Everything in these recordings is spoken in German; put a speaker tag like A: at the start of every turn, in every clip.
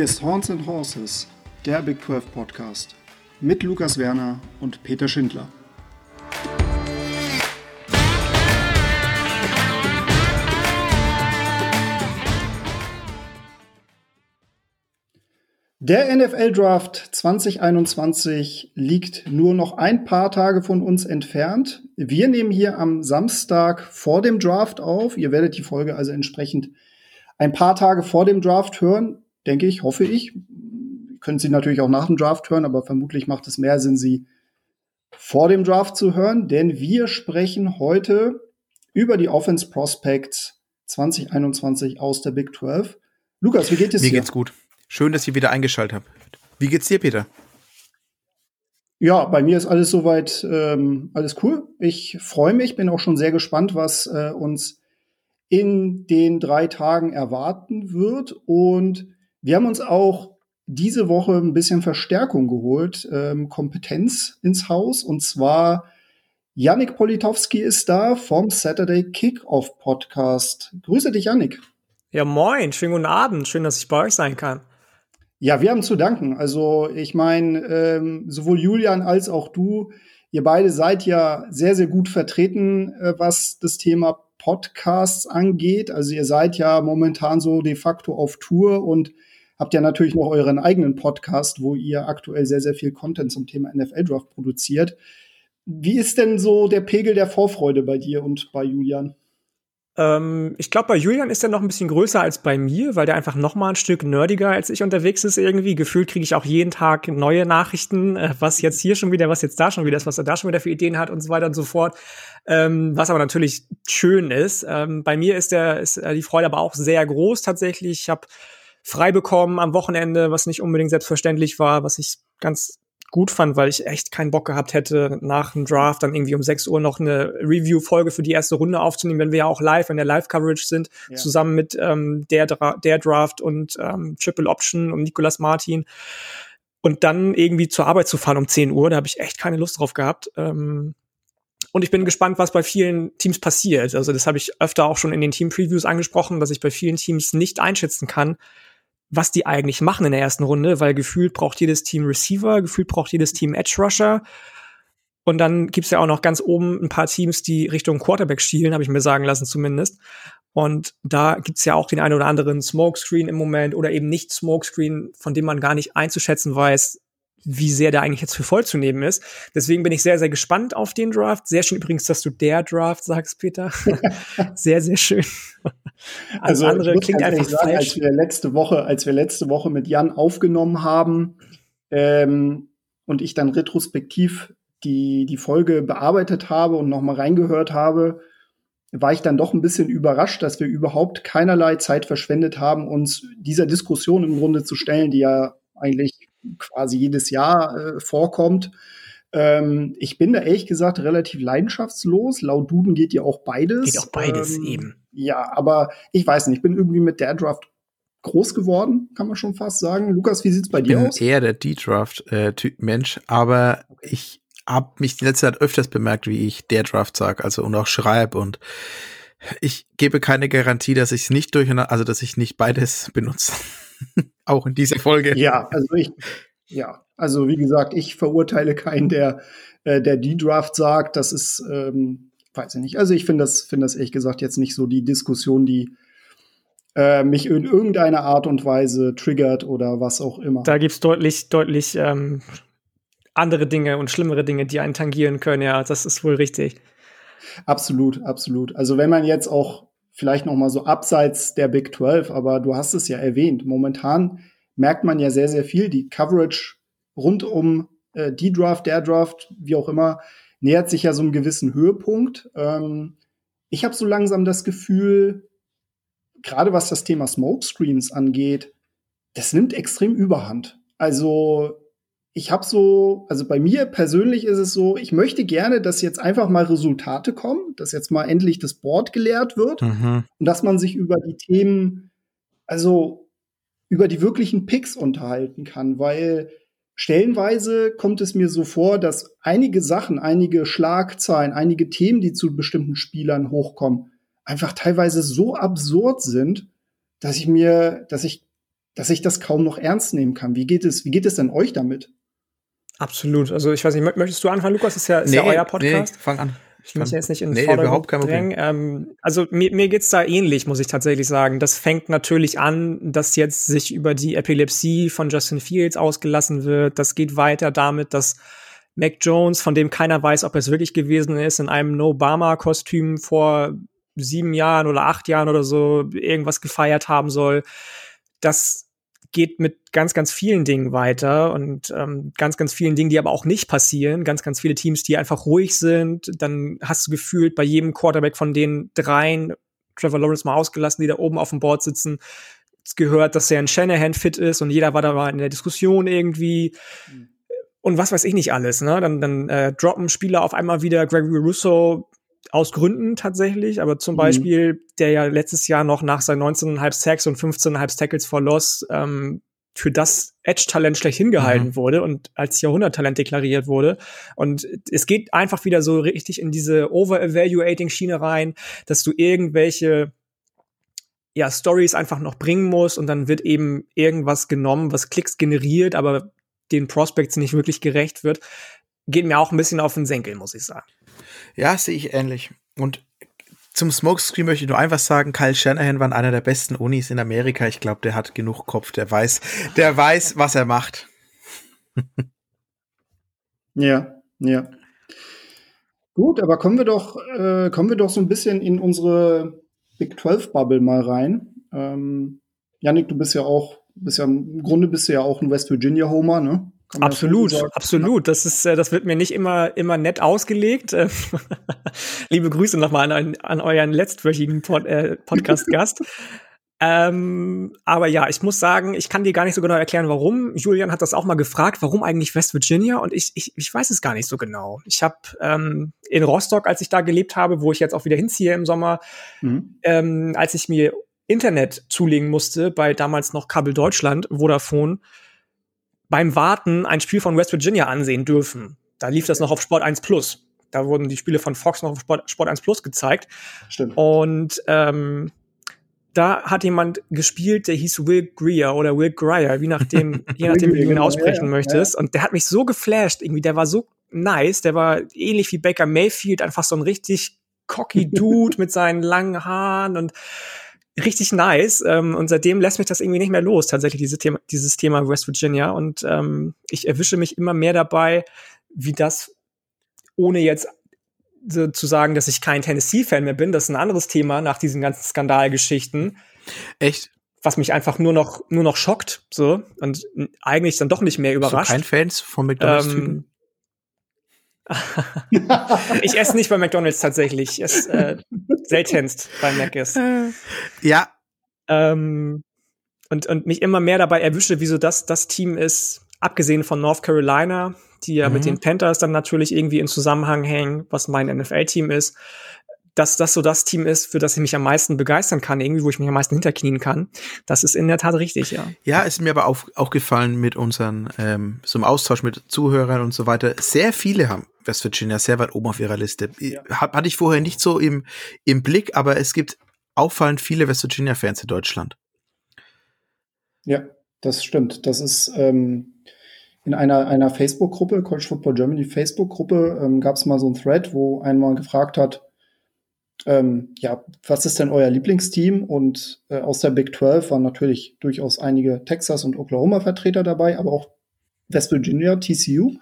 A: Hier ist Horns and Horses, der Big 12 Podcast mit Lukas Werner und Peter Schindler. Der NFL Draft 2021 liegt nur noch ein paar Tage von uns entfernt. Wir nehmen hier am Samstag vor dem Draft auf. Ihr werdet die Folge also entsprechend ein paar Tage vor dem Draft hören, denke ich, hoffe ich. Können Sie natürlich auch nach dem Draft hören, aber vermutlich macht es mehr Sinn, Sie vor dem Draft zu hören, denn wir sprechen heute über die Offense Prospects 2021 aus der Big 12. Lukas, wie geht es
B: dir? Mir geht's gut. Schön, dass ihr wieder eingeschaltet habt. Wie geht's dir, Peter?
A: Ja, bei mir ist alles soweit ähm, alles cool. Ich freue mich, bin auch schon sehr gespannt, was äh, uns in den drei Tagen erwarten wird. Und wir haben uns auch diese Woche ein bisschen Verstärkung geholt, ähm, Kompetenz ins Haus. Und zwar Yannick Politowski ist da vom Saturday Kickoff Podcast. Grüße dich, Yannick.
C: Ja, moin, schönen guten Abend. Schön, dass ich bei euch sein kann.
A: Ja, wir haben zu danken. Also ich meine, ähm, sowohl Julian als auch du, ihr beide seid ja sehr, sehr gut vertreten, äh, was das Thema Podcasts angeht. Also ihr seid ja momentan so de facto auf Tour und habt ja natürlich noch euren eigenen Podcast, wo ihr aktuell sehr, sehr viel Content zum Thema NFL Draft produziert. Wie ist denn so der Pegel der Vorfreude bei dir und bei Julian?
C: Ähm, ich glaube, bei Julian ist er noch ein bisschen größer als bei mir, weil der einfach noch mal ein Stück nerdiger als ich unterwegs ist irgendwie. Gefühlt kriege ich auch jeden Tag neue Nachrichten, äh, was jetzt hier schon wieder, was jetzt da schon wieder ist, was er da schon wieder für Ideen hat und so weiter und so fort. Ähm, was aber natürlich schön ist. Ähm, bei mir ist, der, ist äh, die Freude aber auch sehr groß tatsächlich. Ich habe frei bekommen am Wochenende, was nicht unbedingt selbstverständlich war, was ich ganz gut fand, weil ich echt keinen Bock gehabt hätte, nach dem Draft dann irgendwie um 6 Uhr noch eine Review-Folge für die erste Runde aufzunehmen, wenn wir ja auch live in der Live-Coverage sind, ja. zusammen mit ähm, der, Dra der Draft und ähm, Triple Option und Nicolas Martin. Und dann irgendwie zur Arbeit zu fahren um 10 Uhr, da habe ich echt keine Lust drauf gehabt. Ähm, und ich bin gespannt, was bei vielen Teams passiert. Also das habe ich öfter auch schon in den Team-Previews angesprochen, dass ich bei vielen Teams nicht einschätzen kann, was die eigentlich machen in der ersten Runde, weil gefühlt braucht jedes Team Receiver, gefühlt braucht jedes Team Edge Rusher. Und dann gibt's ja auch noch ganz oben ein paar Teams, die Richtung Quarterback schielen, habe ich mir sagen lassen zumindest. Und da gibt's ja auch den einen oder anderen Smokescreen im Moment oder eben nicht Smokescreen, von dem man gar nicht einzuschätzen weiß, wie sehr der eigentlich jetzt für voll zu nehmen ist. Deswegen bin ich sehr, sehr gespannt auf den Draft. Sehr schön übrigens, dass du der Draft sagst, Peter. sehr, sehr schön.
A: also andere klingt einfach sagen, falsch. Als wir letzte Woche, als wir letzte Woche mit Jan aufgenommen haben ähm, und ich dann retrospektiv die, die Folge bearbeitet habe und nochmal reingehört habe, war ich dann doch ein bisschen überrascht, dass wir überhaupt keinerlei Zeit verschwendet haben, uns dieser Diskussion im Grunde zu stellen, die ja eigentlich quasi jedes Jahr äh, vorkommt. Ähm, ich bin da ehrlich gesagt relativ leidenschaftslos. Laut Duden geht ja auch beides.
C: Geht auch beides ähm, eben.
A: Ja, aber ich weiß nicht, ich bin irgendwie mit der Draft groß geworden, kann man schon fast sagen. Lukas, wie sieht's bei dir aus?
B: Ich bin eher der D-Draft-Mensch, äh, aber okay. ich habe mich in letzter Zeit öfters bemerkt, wie ich der Draft sage, also und auch schreibe und ich gebe keine Garantie, dass ich es nicht durcheinander, also dass ich nicht beides benutze. Auch in dieser Folge.
A: Ja, also ich, ja, also wie gesagt, ich verurteile keinen, der, äh, der die Draft sagt. Das ist, ähm, weiß ich nicht. Also ich finde das, finde das ehrlich gesagt jetzt nicht so die Diskussion, die äh, mich in irgendeiner Art und Weise triggert oder was auch immer.
C: Da gibt's deutlich, deutlich ähm, andere Dinge und schlimmere Dinge, die einen tangieren können. Ja, das ist wohl richtig.
A: Absolut, absolut. Also wenn man jetzt auch vielleicht noch mal so abseits der Big 12, aber du hast es ja erwähnt. Momentan merkt man ja sehr, sehr viel. Die Coverage rund um äh, die Draft, der Draft, wie auch immer, nähert sich ja so einem gewissen Höhepunkt. Ähm, ich habe so langsam das Gefühl, gerade was das Thema Smokescreens angeht, das nimmt extrem Überhand. Also ich habe so, also bei mir persönlich ist es so, ich möchte gerne, dass jetzt einfach mal Resultate kommen, dass jetzt mal endlich das Board geleert wird mhm. und dass man sich über die Themen, also über die wirklichen Picks unterhalten kann, weil stellenweise kommt es mir so vor, dass einige Sachen, einige Schlagzeilen, einige Themen, die zu bestimmten Spielern hochkommen, einfach teilweise so absurd sind, dass ich mir, dass ich dass ich das kaum noch ernst nehmen kann. Wie geht es, wie geht es denn euch damit?
C: Absolut. Also ich weiß nicht, möchtest du anfangen, Lukas? Das ist ja, ist nee, ja euer Podcast.
B: Nee, fang an.
C: Ich muss jetzt nicht in den nee, überhaupt kein Problem. Ähm, also mir, mir geht's da ähnlich, muss ich tatsächlich sagen. Das fängt natürlich an, dass jetzt sich über die Epilepsie von Justin Fields ausgelassen wird. Das geht weiter damit, dass Mac Jones, von dem keiner weiß, ob es wirklich gewesen ist, in einem No-Obama-Kostüm vor sieben Jahren oder acht Jahren oder so irgendwas gefeiert haben soll. Das geht mit ganz, ganz vielen Dingen weiter und ähm, ganz, ganz vielen Dingen, die aber auch nicht passieren. Ganz, ganz viele Teams, die einfach ruhig sind. Dann hast du gefühlt bei jedem Quarterback von den dreien, Trevor Lawrence mal ausgelassen, die da oben auf dem Board sitzen, gehört, dass er ein Shanahan fit ist und jeder war da mal in der Diskussion irgendwie. Mhm. Und was weiß ich nicht alles, ne? Dann, dann äh, droppen Spieler auf einmal wieder Gregory Russo aus Gründen tatsächlich, aber zum mhm. Beispiel, der ja letztes Jahr noch nach seinen 19,5 Sacks und 15,5 Tackles for Loss ähm, für das Edge-Talent schlechthin gehalten mhm. wurde und als Jahrhunderttalent deklariert wurde. Und es geht einfach wieder so richtig in diese Over-Evaluating-Schiene rein, dass du irgendwelche ja, Stories einfach noch bringen musst und dann wird eben irgendwas genommen, was Klicks generiert, aber den Prospects nicht wirklich gerecht wird. Geht mir auch ein bisschen auf den Senkel, muss ich sagen.
B: Ja, sehe ich ähnlich. Und zum Smokescreen möchte ich nur einfach sagen, Kyle Shanahan war einer der besten Unis in Amerika. Ich glaube, der hat genug Kopf, der weiß, der weiß, was er macht.
A: ja, ja. Gut, aber kommen wir doch, äh, kommen wir doch so ein bisschen in unsere Big 12 Bubble mal rein. Ähm, Yannick, du bist ja auch, bist ja im Grunde bist du ja auch ein West Virginia Homer, ne?
C: Absolut, absolut. Das ist, äh, das wird mir nicht immer, immer nett ausgelegt. Liebe Grüße nochmal an, an euren letztwöchigen Pod, äh, Podcast-Gast. ähm, aber ja, ich muss sagen, ich kann dir gar nicht so genau erklären, warum. Julian hat das auch mal gefragt, warum eigentlich West Virginia? Und ich, ich, ich weiß es gar nicht so genau. Ich habe ähm, in Rostock, als ich da gelebt habe, wo ich jetzt auch wieder hinziehe im Sommer, mhm. ähm, als ich mir Internet zulegen musste bei damals noch Kabel Deutschland, Vodafone, beim Warten ein Spiel von West Virginia ansehen dürfen. Da lief das noch auf Sport 1 Plus. Da wurden die Spiele von Fox noch auf Sport, Sport 1 Plus gezeigt.
A: Stimmt.
C: Und ähm, da hat jemand gespielt, der hieß Will Greer oder Will Greer, wie nachdem, je nachdem, wie du ihn aussprechen ja, möchtest. Ja. Und der hat mich so geflasht, irgendwie, der war so nice, der war ähnlich wie Baker Mayfield, einfach so ein richtig cocky Dude mit seinen langen Haaren und richtig nice. Ähm, und seitdem lässt mich das irgendwie nicht mehr los, tatsächlich, diese Thema, dieses Thema West Virginia. Und ähm, ich erwische mich immer mehr dabei, wie das, ohne jetzt so zu sagen, dass ich kein Tennessee-Fan mehr bin, das ist ein anderes Thema nach diesen ganzen Skandalgeschichten.
B: Echt?
C: Was mich einfach nur noch, nur noch schockt, so, und eigentlich dann doch nicht mehr überrascht.
B: So kein Fans von McDonalds? Ähm,
C: ich esse nicht bei McDonalds tatsächlich. Ich esse äh, seltenst bei Mc's.
B: Ja.
C: Ähm, und, und mich immer mehr dabei erwische, wieso das das Team ist, abgesehen von North Carolina, die ja mhm. mit den Panthers dann natürlich irgendwie in Zusammenhang hängen, was mein NFL-Team ist, dass das so das Team ist, für das ich mich am meisten begeistern kann, irgendwie, wo ich mich am meisten hinterknien kann. Das ist in der Tat richtig, ja.
B: Ja, ist mir aber auch, auch gefallen mit unseren, ähm, so im Austausch mit Zuhörern und so weiter. Sehr viele haben West Virginia sehr weit oben auf ihrer Liste. Ja. Hatte ich vorher nicht so im, im Blick, aber es gibt auffallend viele West Virginia-Fans in Deutschland.
A: Ja, das stimmt. Das ist ähm, in einer, einer Facebook-Gruppe, College Football Germany Facebook-Gruppe, ähm, gab es mal so ein Thread, wo einmal gefragt hat, ähm, ja, was ist denn euer Lieblingsteam? Und äh, aus der Big 12 waren natürlich durchaus einige Texas und Oklahoma-Vertreter dabei, aber auch West Virginia, TCU.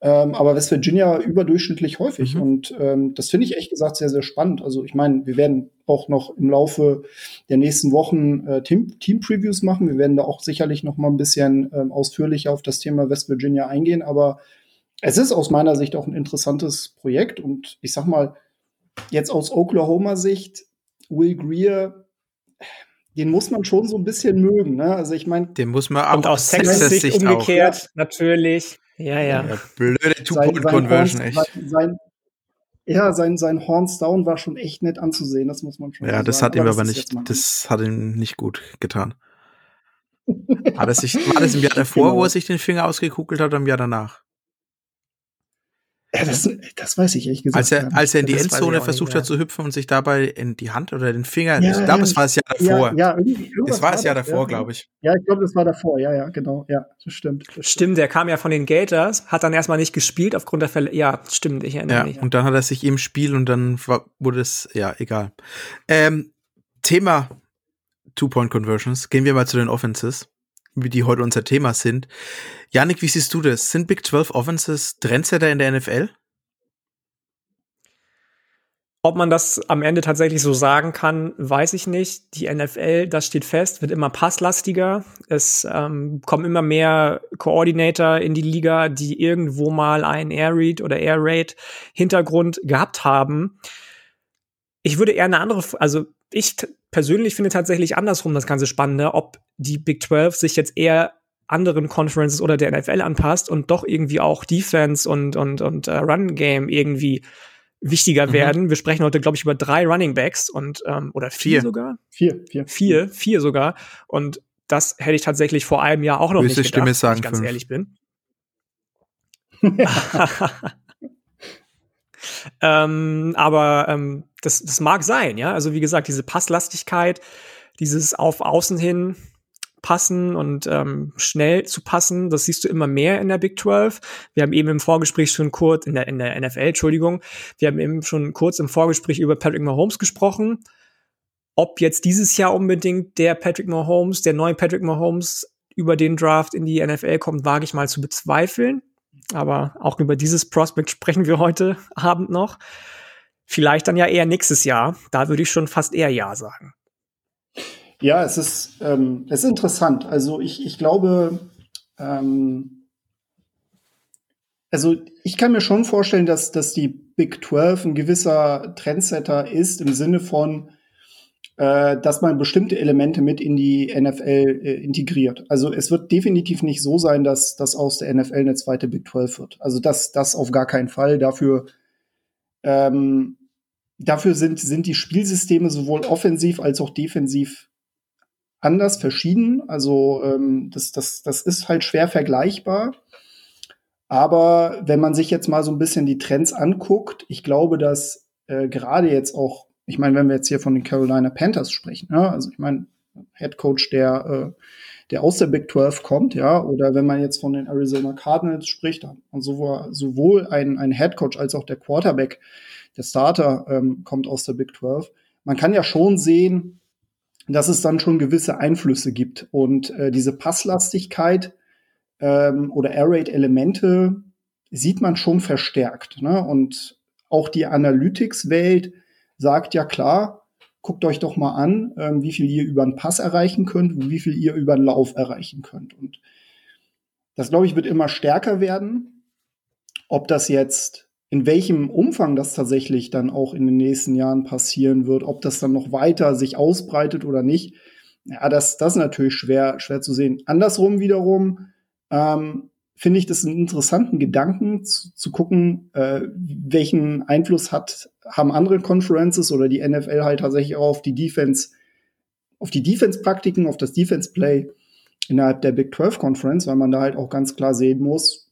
A: Ähm, aber West Virginia überdurchschnittlich häufig. Mhm. Und ähm, das finde ich echt gesagt sehr, sehr spannend. Also ich meine, wir werden auch noch im Laufe der nächsten Wochen äh, Team-Previews machen. Wir werden da auch sicherlich noch mal ein bisschen ähm, ausführlicher auf das Thema West Virginia eingehen. Aber es ist aus meiner Sicht auch ein interessantes Projekt. Und ich sag mal, jetzt aus Oklahoma-Sicht, Will Greer, den muss man schon so ein bisschen mögen. Ne? Also ich meine,
B: den muss man auch
C: und aus Texas-Sicht umgekehrt, auch. natürlich. Ja, ja. ja
B: blöde Two-Point-Conversion, echt.
A: Sein, ja, sein, sein Horns Down war schon echt nett anzusehen, das muss man schon
B: Ja, so das hat ihm aber nicht, das hat ihm nicht gut getan. war, das sich, war das im Jahr davor, genau. wo er sich den Finger ausgekugelt hat, oder im Jahr danach?
A: Ja, das, das weiß ich ehrlich gesagt.
B: Als er, als er in die
C: Das
B: Endzone versucht
C: nicht,
B: hat zu hüpfen und sich dabei in die Hand oder den Finger,
A: Ja,
B: ich glaube,
A: ja,
B: es war das Jahr davor.
A: Ja, ja,
B: es war das Jahr
A: das,
B: davor,
A: ja.
B: glaube ich.
A: Ja, ich glaube, das war davor. Ja, ja, genau. Ja, das stimmt. Das
C: Stimmt, der kam ja von den Gators, hat dann erstmal nicht gespielt aufgrund der Fälle. Ja, stimmt, ich erinnere
B: Ja,
C: mich.
B: und dann hat er sich im Spiel und dann war, wurde es, ja, egal. Ähm, Thema Two-Point-Conversions. Gehen wir mal zu den Offenses, die heute unser Thema sind. Janik, wie siehst du das? Sind Big 12 Offenses Trendsetter in der NFL?
C: Ob man das am Ende tatsächlich so sagen kann, weiß ich nicht. Die NFL, das steht fest, wird immer passlastiger. Es ähm, kommen immer mehr Coordinator in die Liga, die irgendwo mal einen Air Read oder Air Raid Hintergrund gehabt haben. Ich würde eher eine andere, also ich persönlich finde tatsächlich andersrum das Ganze spannender, ob die Big 12 sich jetzt eher anderen Conferences oder der NFL anpasst und doch irgendwie auch Defense und, und, und äh, Run Game irgendwie wichtiger
B: Mhm.
C: werden. Wir sprechen heute, glaube ich, über drei Running Backs und ähm, oder vier,
B: Vier.
C: sogar.
A: Vier, vier.
C: Vier, vier sogar. Und das hätte ich tatsächlich vor einem Jahr auch noch
B: Höchste
C: nicht gedacht,
B: Stimme
C: wenn
B: sagen
C: ich ganz
B: fünf.
C: ehrlich bin. ähm, aber ähm, das, das mag sein, ja. Also wie gesagt, diese Passlastigkeit, dieses auf Außen hin passen und ähm, schnell zu passen, das siehst du immer mehr in der Big 12. Wir haben eben im Vorgespräch schon kurz, in der, in der NFL, Entschuldigung, wir haben eben schon kurz im Vorgespräch über Patrick Mahomes gesprochen. Ob jetzt dieses Jahr unbedingt der Patrick Mahomes, der neue Patrick Mahomes über den Draft in die NFL kommt, wage ich mal zu bezweifeln. Aber auch über dieses Prospect sprechen wir heute Abend noch. Vielleicht dann ja eher nächstes Jahr. Da würde ich schon fast eher Ja sagen.
A: Ja, es ist, ähm, es ist interessant. Also ich, ich glaube, ähm, also ich kann mir schon vorstellen, dass, dass die Big 12 ein gewisser Trendsetter ist im Sinne von, äh, dass man bestimmte Elemente mit in die NFL äh, integriert. Also es wird definitiv nicht so sein, dass das aus der NFL eine zweite Big 12 wird. Also das, das auf gar keinen Fall. Dafür, ähm, dafür sind, sind die Spielsysteme sowohl offensiv als auch defensiv anders, verschieden. Also ähm, das, das, das ist halt schwer vergleichbar. Aber wenn man sich jetzt mal so ein bisschen die Trends anguckt, ich glaube, dass äh, gerade jetzt auch, ich meine, wenn wir jetzt hier von den Carolina Panthers sprechen, ja, also ich meine, Head Coach, der, äh, der aus der Big 12 kommt, ja, oder wenn man jetzt von den Arizona Cardinals spricht, und sowohl, sowohl ein, ein Head Coach als auch der Quarterback, der Starter, ähm, kommt aus der Big 12. Man kann ja schon sehen, dass es dann schon gewisse Einflüsse gibt. Und äh, diese Passlastigkeit ähm, oder Air Raid Elemente sieht man schon verstärkt. Ne? Und auch die Analytics-Welt sagt ja klar, guckt euch doch mal an, ähm, wie viel ihr über einen Pass erreichen könnt und wie viel ihr über einen Lauf erreichen könnt. Und das, glaube ich, wird immer stärker werden. Ob das jetzt in welchem Umfang das tatsächlich dann auch in den nächsten Jahren passieren wird, ob das dann noch weiter sich ausbreitet oder nicht, ja, das, das ist natürlich schwer, schwer zu sehen. Andersrum wiederum ähm, finde ich das einen interessanten Gedanken zu, zu gucken, äh, welchen Einfluss hat, haben andere Conferences oder die NFL halt tatsächlich auch auf die Defense, auf die Defense-Praktiken, auf das Defense-Play innerhalb der Big 12 Conference, weil man da halt auch ganz klar sehen muss,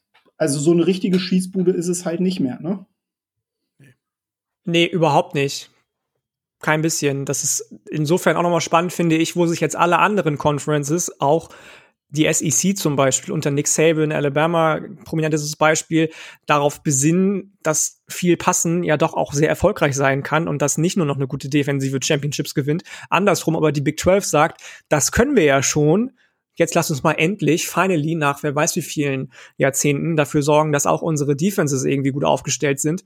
A: also so eine richtige Schießbude ist es halt nicht mehr, ne?
C: Nee, überhaupt nicht. Kein bisschen. Das ist insofern auch nochmal spannend, finde ich, wo sich jetzt alle anderen Conferences, auch die SEC zum Beispiel unter Nick Saban, Alabama, prominentes Beispiel, darauf besinnen, dass viel Passen ja doch auch sehr erfolgreich sein kann und dass nicht nur noch eine gute Defensive Championships gewinnt. Andersrum aber die Big 12 sagt, das können wir ja schon. Jetzt lasst uns mal endlich, finally, nach wer weiß wie vielen Jahrzehnten dafür sorgen, dass auch unsere Defenses irgendwie gut aufgestellt sind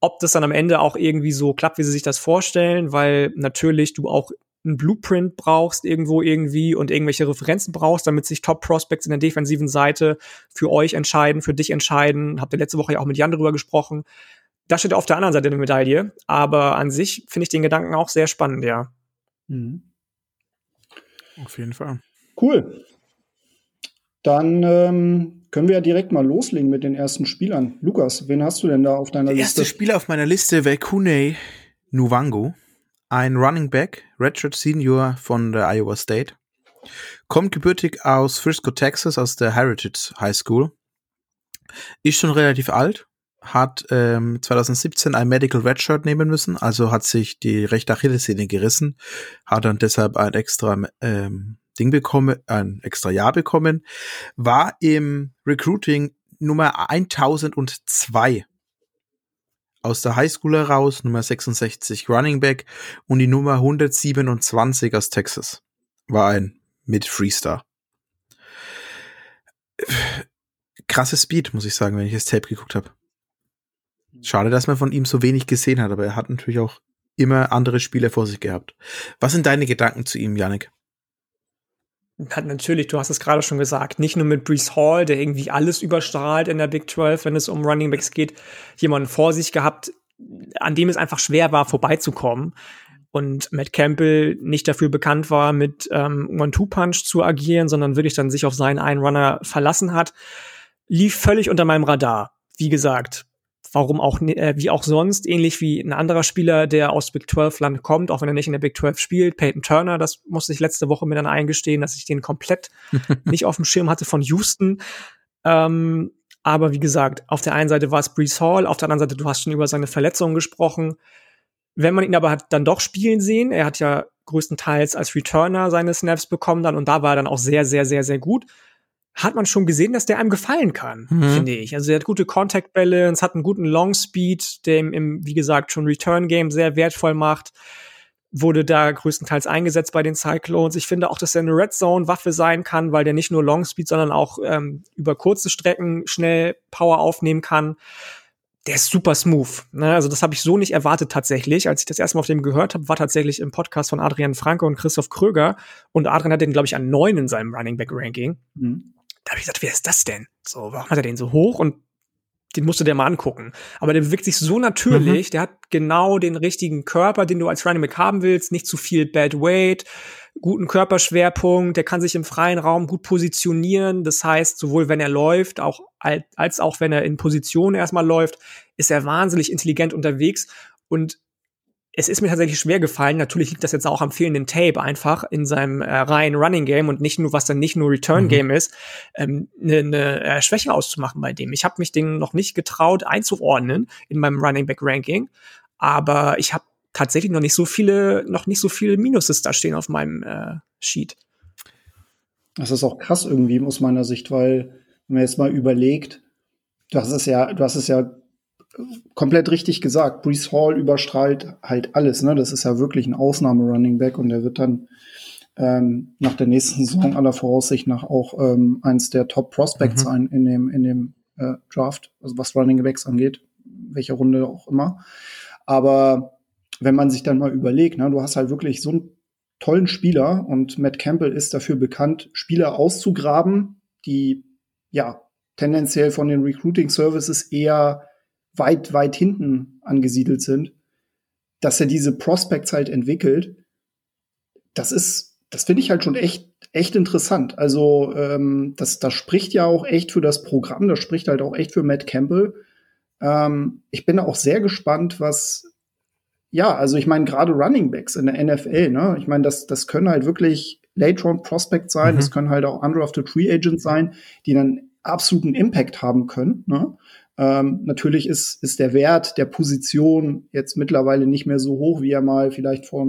C: ob das dann am Ende auch irgendwie so klappt, wie sie sich das vorstellen, weil natürlich du auch ein Blueprint brauchst irgendwo irgendwie und irgendwelche Referenzen brauchst, damit sich Top Prospects in der defensiven Seite für euch entscheiden, für dich entscheiden. Habt ihr letzte Woche ja auch mit Jan drüber gesprochen. Das steht auf der anderen Seite der Medaille, aber an sich finde ich den Gedanken auch sehr spannend, ja.
A: Mhm.
B: Auf jeden Fall.
A: Cool. Dann ähm, können wir ja direkt mal loslegen mit den ersten Spielern. Lukas, wen hast du denn da auf deiner
B: Der
A: Liste?
B: erste Spieler auf meiner Liste wäre Kune Nuwango, ein Running Back, Redshirt Senior von der Iowa State. Kommt gebürtig aus Frisco, Texas, aus der Heritage High School. Ist schon relativ alt, hat ähm, 2017 ein Medical Redshirt nehmen müssen, also hat sich die rechte Achillessehne gerissen, hat dann deshalb ein extra ähm, Ding bekommen, ein extra Jahr bekommen, war im Recruiting Nummer 1002 aus der Highschool heraus, Nummer 66 Running Back und die Nummer 127 aus Texas war ein mit Freestar. Krasse Speed, muss ich sagen, wenn ich das Tape geguckt habe. Schade, dass man von ihm so wenig gesehen hat, aber er hat natürlich auch immer andere Spiele vor sich gehabt. Was sind deine Gedanken zu ihm, Yannick?
C: Hat natürlich, du hast es gerade schon gesagt, nicht nur mit Brees Hall, der irgendwie alles überstrahlt in der Big 12, wenn es um Running Backs geht, jemanden vor sich gehabt, an dem es einfach schwer war, vorbeizukommen. Und Matt Campbell nicht dafür bekannt war, mit ähm, One-Two-Punch zu agieren, sondern wirklich dann sich auf seinen einen Runner verlassen hat, lief völlig unter meinem Radar. Wie gesagt, warum auch, äh, wie auch sonst, ähnlich wie ein anderer Spieler, der aus Big 12 Land kommt, auch wenn er nicht in der Big 12 spielt, Peyton Turner, das musste ich letzte Woche mir dann eingestehen, dass ich den komplett nicht auf dem Schirm hatte von Houston. Ähm, aber wie gesagt, auf der einen Seite war es Brees Hall, auf der anderen Seite, du hast schon über seine Verletzungen gesprochen. Wenn man ihn aber hat dann doch spielen sehen, er hat ja größtenteils als Returner seine Snaps bekommen dann und da war er dann auch sehr, sehr, sehr, sehr gut hat man schon gesehen, dass der einem gefallen kann, mhm. finde ich. Also er hat gute Contact Balance, hat einen guten Long Speed, der ihm im, wie gesagt, schon Return Game sehr wertvoll macht. Wurde da größtenteils eingesetzt bei den Cyclones. Ich finde auch, dass er eine Red Zone Waffe sein kann, weil der nicht nur Long Speed, sondern auch ähm, über kurze Strecken schnell Power aufnehmen kann. Der ist super smooth. Ne? Also das habe ich so nicht erwartet tatsächlich. Als ich das erste Mal auf dem gehört habe, war tatsächlich im Podcast von Adrian Franke und Christoph Kröger. Und Adrian hat den, glaube ich, an neun in seinem Running Back Ranking. Mhm da habe ich gesagt, wer ist das denn? So, warum hat er den so hoch? Und den musst du dir mal angucken. Aber der bewegt sich so natürlich, mhm. der hat genau den richtigen Körper, den du als Running Back haben willst, nicht zu viel Bad Weight, guten Körperschwerpunkt, der kann sich im freien Raum gut positionieren. Das heißt, sowohl wenn er läuft, auch als auch wenn er in Position erstmal läuft, ist er wahnsinnig intelligent unterwegs und es ist mir tatsächlich schwer gefallen. Natürlich liegt das jetzt auch am fehlenden Tape einfach in seinem äh, reinen Running Game und nicht nur, was dann nicht nur Return Game mhm. ist, eine ähm, ne, äh, Schwäche auszumachen bei dem. Ich habe mich den noch nicht getraut einzuordnen in meinem Running Back Ranking, aber ich habe tatsächlich noch nicht so viele, noch nicht so viele Minuses da stehen auf meinem äh, Sheet.
A: Das ist auch krass irgendwie aus meiner Sicht, weil wenn man jetzt mal überlegt, du hast es ja, du hast es ja komplett richtig gesagt. Brees Hall überstrahlt halt alles. Ne? Das ist ja wirklich ein Ausnahme-Running Back und der wird dann ähm, nach der nächsten Saison aller Voraussicht nach auch ähm, eins der Top Prospects mhm. sein in dem, in dem äh, Draft, also was Running Backs angeht, welche Runde auch immer. Aber wenn man sich dann mal überlegt, ne, du hast halt wirklich so einen tollen Spieler und Matt Campbell ist dafür bekannt, Spieler auszugraben, die ja tendenziell von den Recruiting Services eher weit, weit hinten angesiedelt sind, dass er diese Prospects halt entwickelt, das ist, das finde ich halt schon echt, echt interessant. Also, ähm, das, das spricht ja auch echt für das Programm, das spricht halt auch echt für Matt Campbell. Ähm, ich bin auch sehr gespannt, was, ja, also ich meine, gerade Running Backs in der NFL, ne? Ich meine, das, das können halt wirklich Late-Round Prospects sein, mhm. das können halt auch Undrafted Free Agents sein, die dann absoluten Impact haben können. Ne? Ähm, natürlich ist, ist der Wert der Position jetzt mittlerweile nicht mehr so hoch, wie er mal vielleicht vor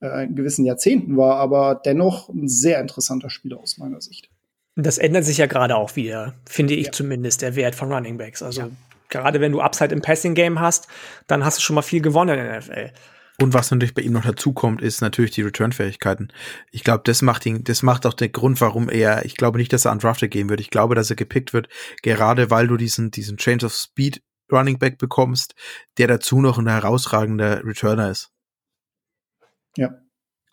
A: äh, gewissen Jahrzehnten war, aber dennoch ein sehr interessanter Spieler aus meiner Sicht.
C: Das ändert sich ja gerade auch wieder, finde ich ja. zumindest, der Wert von Running Backs. Also ja. gerade wenn du Upside im Passing Game hast, dann hast du schon mal viel gewonnen in der NFL.
B: Und was natürlich bei ihm noch dazu kommt, ist natürlich die Return-Fähigkeiten. Ich glaube, das macht ihn, das macht auch den Grund, warum er, ich glaube nicht, dass er undrafted gehen wird. Ich glaube, dass er gepickt wird, gerade weil du diesen, diesen Change of Speed Running Back bekommst, der dazu noch ein herausragender Returner ist.
A: Ja.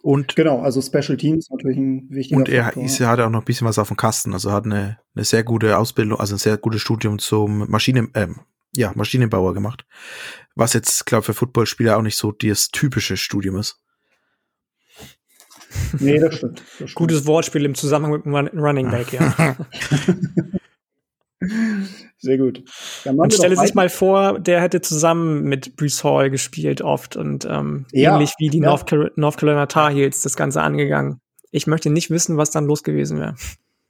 A: Und genau, also Special Teams natürlich ein wichtiger
B: Und er Faktor. ist, hat auch noch ein bisschen was auf dem Kasten, also hat eine, eine sehr gute Ausbildung, also ein sehr gutes Studium zum Maschinen, ähm, ja, Maschinenbauer gemacht. Was jetzt, glaube für Footballspieler auch nicht so das typische Studium ist.
C: Nee, das stimmt, das stimmt. Gutes Wortspiel im Zusammenhang mit dem Running Back, ja.
A: Sehr gut.
C: Man stelle sich mal vor, der hätte zusammen mit Brees Hall gespielt oft und ähm, ja, ähnlich wie die ja. North, Carolina, North Carolina Tar Heels das Ganze angegangen. Ich möchte nicht wissen, was dann los gewesen wäre.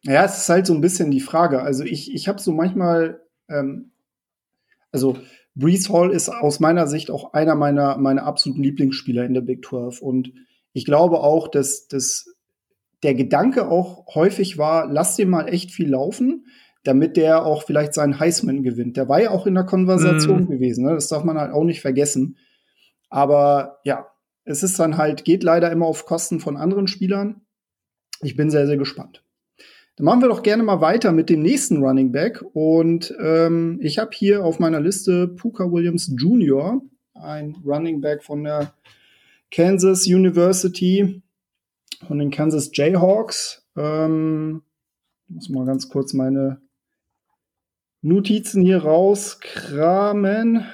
A: Ja, es ist halt so ein bisschen die Frage. Also ich, ich habe so manchmal ähm, also Brees Hall ist aus meiner Sicht auch einer meiner, meiner absoluten Lieblingsspieler in der Big 12. Und ich glaube auch, dass, dass der Gedanke auch häufig war, lass den mal echt viel laufen, damit der auch vielleicht seinen Heisman gewinnt. Der war ja auch in der Konversation mm. gewesen, ne? das darf man halt auch nicht vergessen. Aber ja, es ist dann halt, geht leider immer auf Kosten von anderen Spielern. Ich bin sehr, sehr gespannt. Dann machen wir doch gerne mal weiter mit dem nächsten Running Back. Und ähm, ich habe hier auf meiner Liste Puka Williams Jr., ein Running Back von der Kansas University, von den Kansas Jayhawks. Ähm, muss mal ganz kurz meine Notizen hier rauskramen.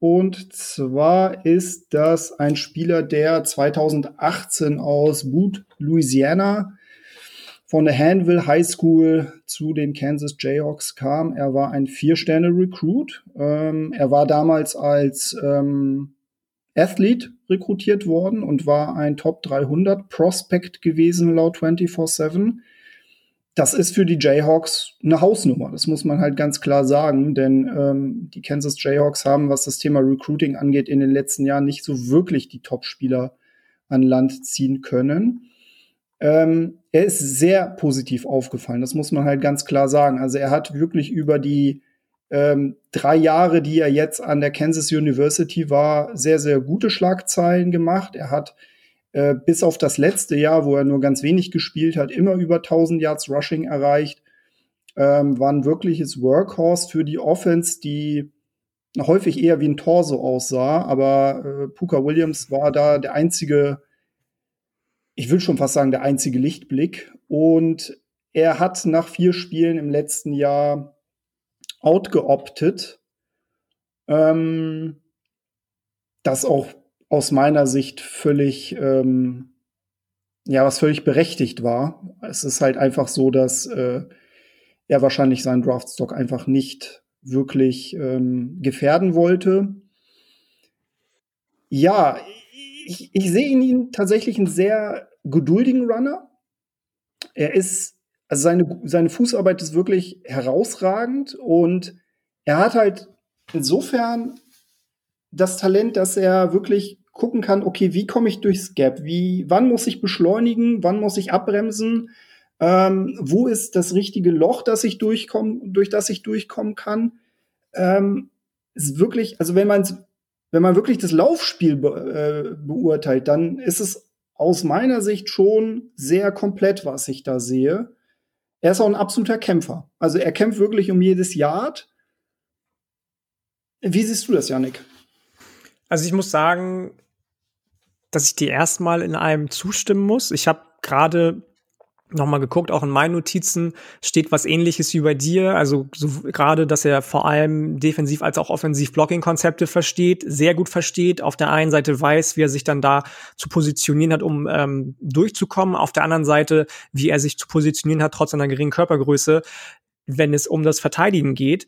A: Und zwar ist das ein Spieler, der 2018 aus Boot, Louisiana, von der Hanville High School zu den Kansas Jayhawks kam. Er war ein Vier-Sterne-Recruit. Ähm, er war damals als ähm, Athlete rekrutiert worden und war ein Top 300 Prospect gewesen laut 24-7 das ist für die Jayhawks eine Hausnummer. Das muss man halt ganz klar sagen, denn ähm, die Kansas Jayhawks haben, was das Thema Recruiting angeht, in den letzten Jahren nicht so wirklich die Top-Spieler an Land ziehen können. Ähm, er ist sehr positiv aufgefallen, das muss man halt ganz klar sagen. Also er hat wirklich über die ähm, drei Jahre, die er jetzt an der Kansas University war, sehr, sehr gute Schlagzeilen gemacht. Er hat äh, bis auf das letzte Jahr, wo er nur ganz wenig gespielt hat, immer über 1000 Yards Rushing erreicht. Ähm, war ein wirkliches Workhorse für die Offense, die häufig eher wie ein Torso aussah, aber äh, Puka Williams war da der einzige, ich will schon fast sagen, der einzige Lichtblick. Und er hat nach vier Spielen im letzten Jahr outgeoptet. Ähm, das auch aus meiner Sicht völlig, ähm, ja, was völlig berechtigt war. Es ist halt einfach so, dass äh, er wahrscheinlich seinen Draftstock einfach nicht wirklich ähm, gefährden wollte. Ja, ich, ich sehe in ihm tatsächlich einen sehr geduldigen Runner. Er ist, also seine, seine Fußarbeit ist wirklich herausragend und er hat halt insofern das Talent, dass er wirklich gucken kann, okay, wie komme ich durchs Gap? Wie, wann muss ich beschleunigen? Wann muss ich abbremsen? Ähm, wo ist das richtige Loch, das ich durchkomme, durch das ich durchkommen kann? Ähm, ist wirklich, also wenn man wenn man wirklich das Laufspiel be äh, beurteilt, dann ist es aus meiner Sicht schon sehr komplett, was ich da sehe. Er ist auch ein absoluter Kämpfer. Also er kämpft wirklich um jedes Yard. Wie siehst du das, Janik?
C: Also ich muss sagen, dass ich dir erstmal in einem zustimmen muss. Ich habe gerade nochmal geguckt, auch in meinen Notizen steht was ähnliches wie bei dir. Also so, gerade, dass er vor allem defensiv als auch offensiv Blocking-Konzepte versteht, sehr gut versteht. Auf der einen Seite weiß, wie er sich dann da zu positionieren hat, um ähm, durchzukommen. Auf der anderen Seite, wie er sich zu positionieren hat, trotz seiner geringen Körpergröße, wenn es um das Verteidigen geht.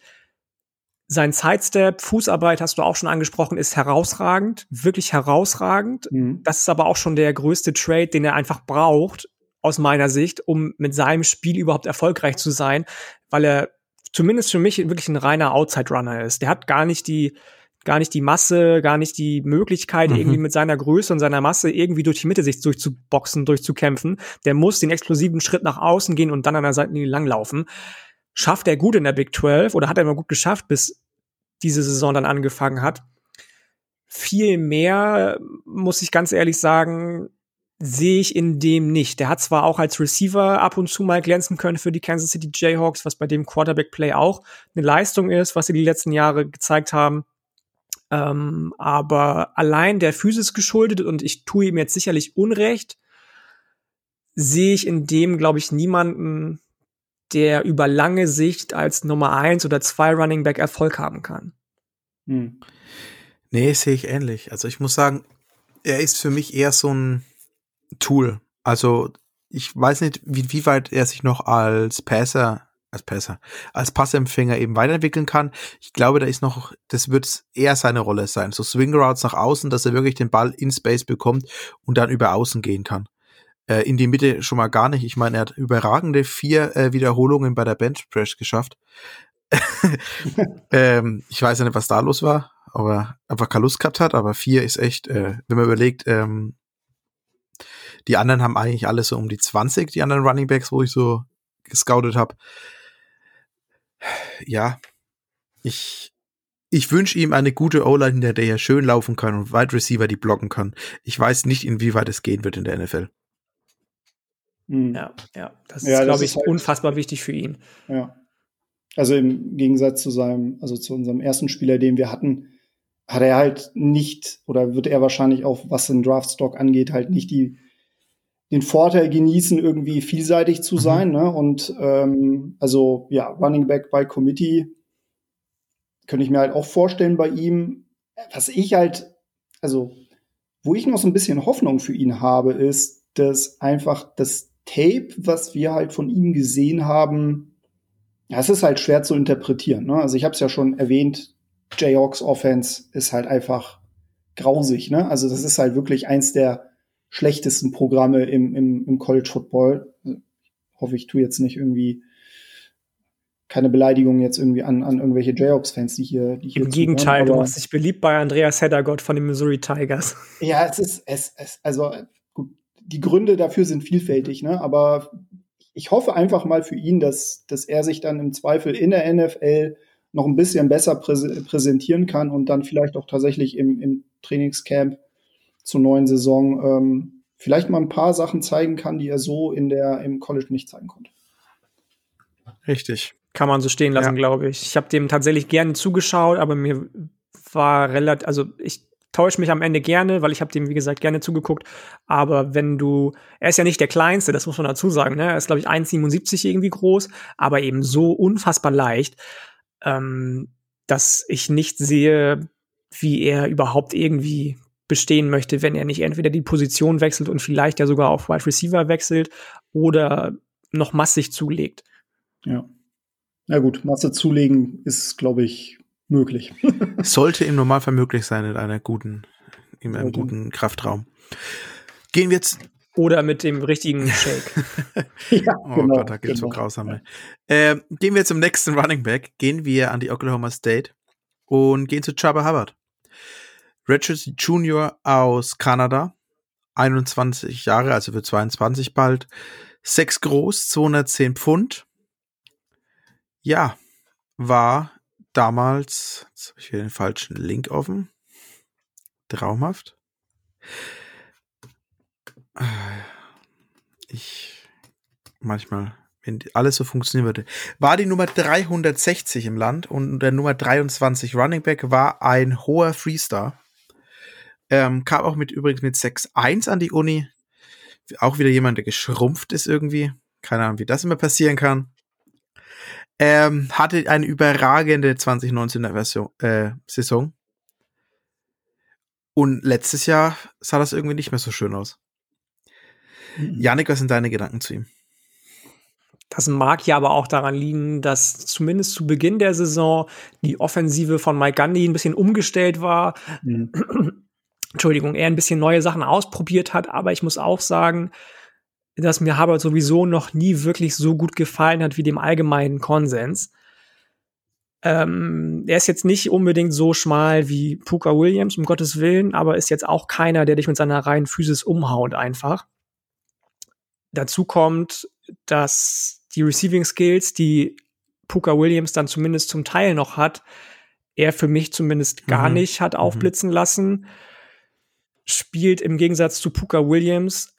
C: Sein Sidestep, Fußarbeit hast du auch schon angesprochen, ist herausragend, wirklich herausragend. Mhm. Das ist aber auch schon der größte Trade, den er einfach braucht, aus meiner Sicht, um mit seinem Spiel überhaupt erfolgreich zu sein, weil er zumindest für mich wirklich ein reiner Outside-Runner ist. Der hat gar nicht die, gar nicht die Masse, gar nicht die Möglichkeit, mhm. irgendwie mit seiner Größe und seiner Masse irgendwie durch die Mitte sich durchzuboxen, durchzukämpfen. Der muss den explosiven Schritt nach außen gehen und dann an der Seitenlinie langlaufen schafft er gut in der Big 12 oder hat er immer gut geschafft, bis diese Saison dann angefangen hat. Viel mehr, muss ich ganz ehrlich sagen, sehe ich in dem nicht. Der hat zwar auch als Receiver ab und zu mal glänzen können für die Kansas City Jayhawks, was bei dem Quarterback-Play auch eine Leistung ist, was sie die letzten Jahre gezeigt haben. Ähm, aber allein der Physis geschuldet, und ich tue ihm jetzt sicherlich Unrecht, sehe ich in dem, glaube ich, niemanden, der über lange Sicht als Nummer eins oder zwei Running Back Erfolg haben kann.
B: Hm. Nee, sehe ich ähnlich. Also ich muss sagen, er ist für mich eher so ein Tool. Also ich weiß nicht, wie, wie weit er sich noch als Passer, als Passer, als Passempfänger eben weiterentwickeln kann. Ich glaube, da ist noch, das wird eher seine Rolle sein. So Swing Routes nach außen, dass er wirklich den Ball in Space bekommt und dann über außen gehen kann äh, in die Mitte schon mal gar nicht. Ich meine, er hat überragende vier äh, Wiederholungen bei der Bench Press geschafft. ähm, ich weiß ja nicht, was da los war, aber einfach keine Lust gehabt hat, aber vier ist echt, äh, wenn man überlegt, ähm, die anderen haben eigentlich alle so um die 20, die anderen Running Backs, wo ich so gescoutet habe. Ja, ich, ich wünsche ihm eine gute O-Line, in der der ja schön laufen kann und Wide Receiver, die blocken kann. Ich weiß nicht, inwieweit es gehen wird in der NFL.
C: Hm. Ja, ja, das ja, ist, glaube ich, halt, unfassbar wichtig für ihn.
A: Ja. Also im Gegensatz zu seinem, also zu unserem ersten Spieler, den wir hatten, hat er halt nicht oder wird er wahrscheinlich auch, was den Draftstock angeht, halt nicht die den Vorteil genießen, irgendwie vielseitig zu mhm. sein. Mhm. Ne? Und ähm, also ja, Running Back by Committee könnte ich mir halt auch vorstellen bei ihm. Was ich halt, also wo ich noch so ein bisschen Hoffnung für ihn habe, ist, dass einfach das Tape, was wir halt von ihm gesehen haben, ja, es ist halt schwer zu interpretieren. Ne? Also ich habe es ja schon erwähnt, Jayhawks Offense ist halt einfach grausig. Ne? Also das ist halt wirklich eins der schlechtesten Programme im, im, im College Football. Ich hoffe, ich tue jetzt nicht irgendwie keine Beleidigung jetzt irgendwie an, an irgendwelche Jayhawks-Fans, die hier, die hier
C: Im Gegenteil, du machst dich beliebt bei Andreas Heddergott von den Missouri Tigers.
A: Ja, es ist, es, es, also gut, die Gründe dafür sind vielfältig, ne? Aber ich hoffe einfach mal für ihn, dass, dass er sich dann im Zweifel in der NFL noch ein bisschen besser präse präsentieren kann und dann vielleicht auch tatsächlich im, im Trainingscamp zur neuen Saison ähm, vielleicht mal ein paar Sachen zeigen kann, die er so in der, im College nicht zeigen konnte.
B: Richtig.
C: Kann man so stehen lassen, ja. glaube ich. Ich habe dem tatsächlich gerne zugeschaut, aber mir war relativ, also ich täusche mich am Ende gerne, weil ich habe dem, wie gesagt, gerne zugeguckt. Aber wenn du, er ist ja nicht der Kleinste, das muss man dazu sagen, ne? Er ist, glaube ich, 1,77 irgendwie groß, aber eben so unfassbar leicht, ähm, dass ich nicht sehe, wie er überhaupt irgendwie bestehen möchte, wenn er nicht entweder die Position wechselt und vielleicht ja sogar auf Wide Receiver wechselt oder noch massig zulegt.
A: Ja. Na gut, Masse zulegen ist, glaube ich, möglich.
B: Sollte im Normalfall möglich sein in einer guten, in einem okay. guten Kraftraum. Gehen wir jetzt.
C: Oder mit dem richtigen Shake.
B: ja, oh genau, Gott, da gibt's genau. so grausame. Äh, gehen wir zum nächsten Running Back. Gehen wir an die Oklahoma State und gehen zu Chubba Hubbard. Richards Jr. aus Kanada, 21 Jahre, also für 22 bald, 6 groß, 210 Pfund. Ja, war damals, jetzt habe ich hier den falschen Link offen. Traumhaft. Ich manchmal, wenn alles so funktionieren würde, war die Nummer 360 im Land und der Nummer 23 Running Back war ein hoher Freestar. Ähm, kam auch mit übrigens mit 6-1 an die Uni. Auch wieder jemand, der geschrumpft ist irgendwie. Keine Ahnung, wie das immer passieren kann. Ähm, hatte eine überragende 2019er Version, äh, Saison. Und letztes Jahr sah das irgendwie nicht mehr so schön aus. Janik, was sind deine Gedanken zu ihm?
C: Das mag ja aber auch daran liegen, dass zumindest zu Beginn der Saison die Offensive von Mike Gandhi ein bisschen umgestellt war. Mhm. Entschuldigung, er ein bisschen neue Sachen ausprobiert hat, aber ich muss auch sagen, dass mir Hubbard sowieso noch nie wirklich so gut gefallen hat wie dem allgemeinen Konsens. Ähm, er ist jetzt nicht unbedingt so schmal wie Puka Williams, um Gottes Willen, aber ist jetzt auch keiner, der dich mit seiner reinen Physis umhaut einfach. Dazu kommt, dass die Receiving Skills, die Puka Williams dann zumindest zum Teil noch hat, er für mich zumindest gar mhm. nicht hat mhm. aufblitzen lassen spielt im Gegensatz zu Puka Williams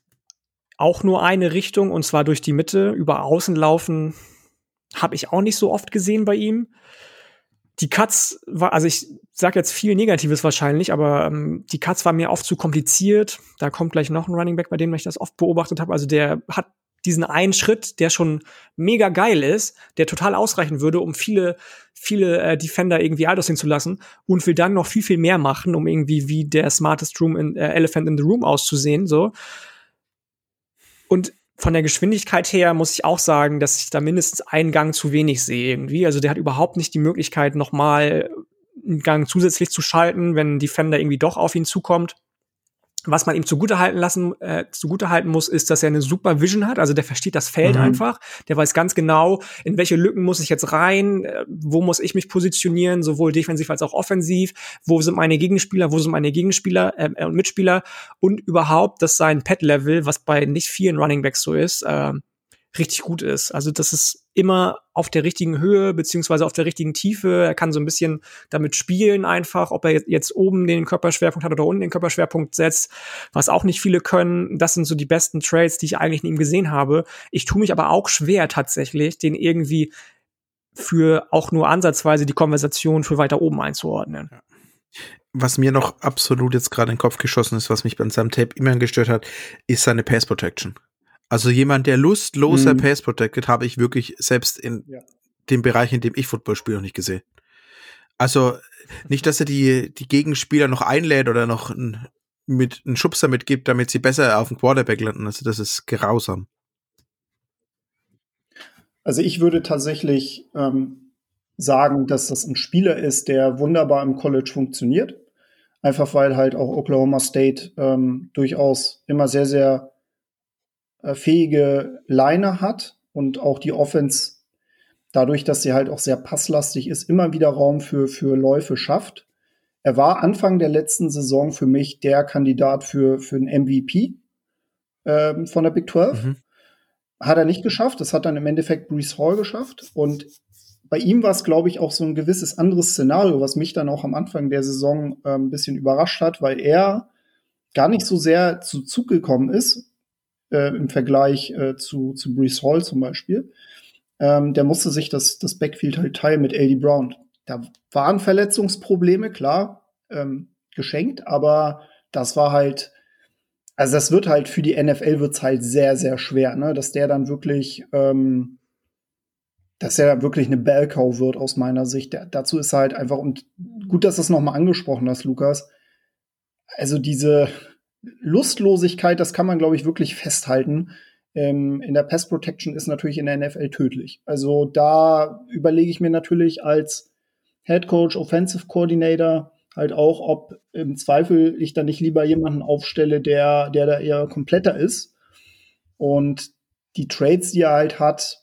C: auch nur eine Richtung und zwar durch die Mitte. Über Außen laufen habe ich auch nicht so oft gesehen bei ihm. Die Cuts war, also ich sage jetzt viel Negatives wahrscheinlich, aber ähm, die Cuts war mir oft zu kompliziert. Da kommt gleich noch ein Running Back, bei dem ich das oft beobachtet habe. Also der hat diesen einen Schritt, der schon mega geil ist, der total ausreichen würde, um viele, viele äh, Defender irgendwie alt aussehen zu lassen und will dann noch viel, viel mehr machen, um irgendwie wie der smartest Room in, äh, Elephant in the Room auszusehen, so. Und von der Geschwindigkeit her muss ich auch sagen, dass ich da mindestens einen Gang zu wenig sehe irgendwie. Also der hat überhaupt nicht die Möglichkeit, noch mal einen Gang zusätzlich zu schalten, wenn ein Defender irgendwie doch auf ihn zukommt. Was man ihm zugutehalten lassen, äh, zugutehalten muss, ist, dass er eine super Vision hat. Also der versteht das Feld mhm. einfach. Der weiß ganz genau, in welche Lücken muss ich jetzt rein, äh, wo muss ich mich positionieren, sowohl defensiv als auch offensiv, wo sind meine Gegenspieler, wo sind meine Gegenspieler äh, und Mitspieler und überhaupt, dass sein Pet-Level, was bei nicht vielen Runningbacks so ist, äh, richtig gut ist. Also das ist immer auf der richtigen Höhe beziehungsweise auf der richtigen Tiefe. Er kann so ein bisschen damit spielen einfach, ob er jetzt oben den Körperschwerpunkt hat oder unten den Körperschwerpunkt setzt, was auch nicht viele können. Das sind so die besten Trades, die ich eigentlich in ihm gesehen habe. Ich tue mich aber auch schwer tatsächlich, den irgendwie für auch nur ansatzweise die Konversation für weiter oben einzuordnen.
B: Was mir noch absolut jetzt gerade in den Kopf geschossen ist, was mich bei seinem Tape immer gestört hat, ist seine Pass Protection. Also jemand, der lustloser mhm. Pass Protected, habe ich wirklich selbst in ja. dem Bereich, in dem ich Football spiele, noch nicht gesehen. Also nicht, dass er die, die Gegenspieler noch einlädt oder noch ein, mit einen Schubser mitgibt, damit sie besser auf dem Quarterback landen. Also das ist grausam.
A: Also ich würde tatsächlich ähm, sagen, dass das ein Spieler ist, der wunderbar im College funktioniert. Einfach weil halt auch Oklahoma State ähm, durchaus immer sehr, sehr äh, fähige Line hat und auch die Offense dadurch, dass sie halt auch sehr passlastig ist, immer wieder Raum für, für Läufe schafft. Er war Anfang der letzten Saison für mich der Kandidat für, für einen MVP ähm, von der Big 12. Mhm. Hat er nicht geschafft. Das hat dann im Endeffekt Brees Hall geschafft. Und bei ihm war es, glaube ich, auch so ein gewisses anderes Szenario, was mich dann auch am Anfang der Saison äh, ein bisschen überrascht hat, weil er gar nicht so sehr zu Zug gekommen ist, äh, im Vergleich äh, zu, zu Brees Hall zum Beispiel. Ähm, der musste sich das, das Backfield halt teilen mit A.D. Brown. Da waren Verletzungsprobleme, klar, ähm, geschenkt, aber das war halt, also das wird halt für die NFL wird's halt sehr, sehr schwer, ne? dass der dann wirklich, ähm, dass er wirklich eine Bellcow wird aus meiner Sicht. Der, dazu ist halt einfach, und gut, dass du es nochmal angesprochen hast, Lukas, also diese, Lustlosigkeit, das kann man, glaube ich, wirklich festhalten. Ähm, in der Pass Protection ist natürlich in der NFL tödlich. Also da überlege ich mir natürlich als Head Coach, Offensive Coordinator halt auch, ob im Zweifel ich da nicht lieber jemanden aufstelle, der, der da eher kompletter ist. Und die Trades, die er halt hat,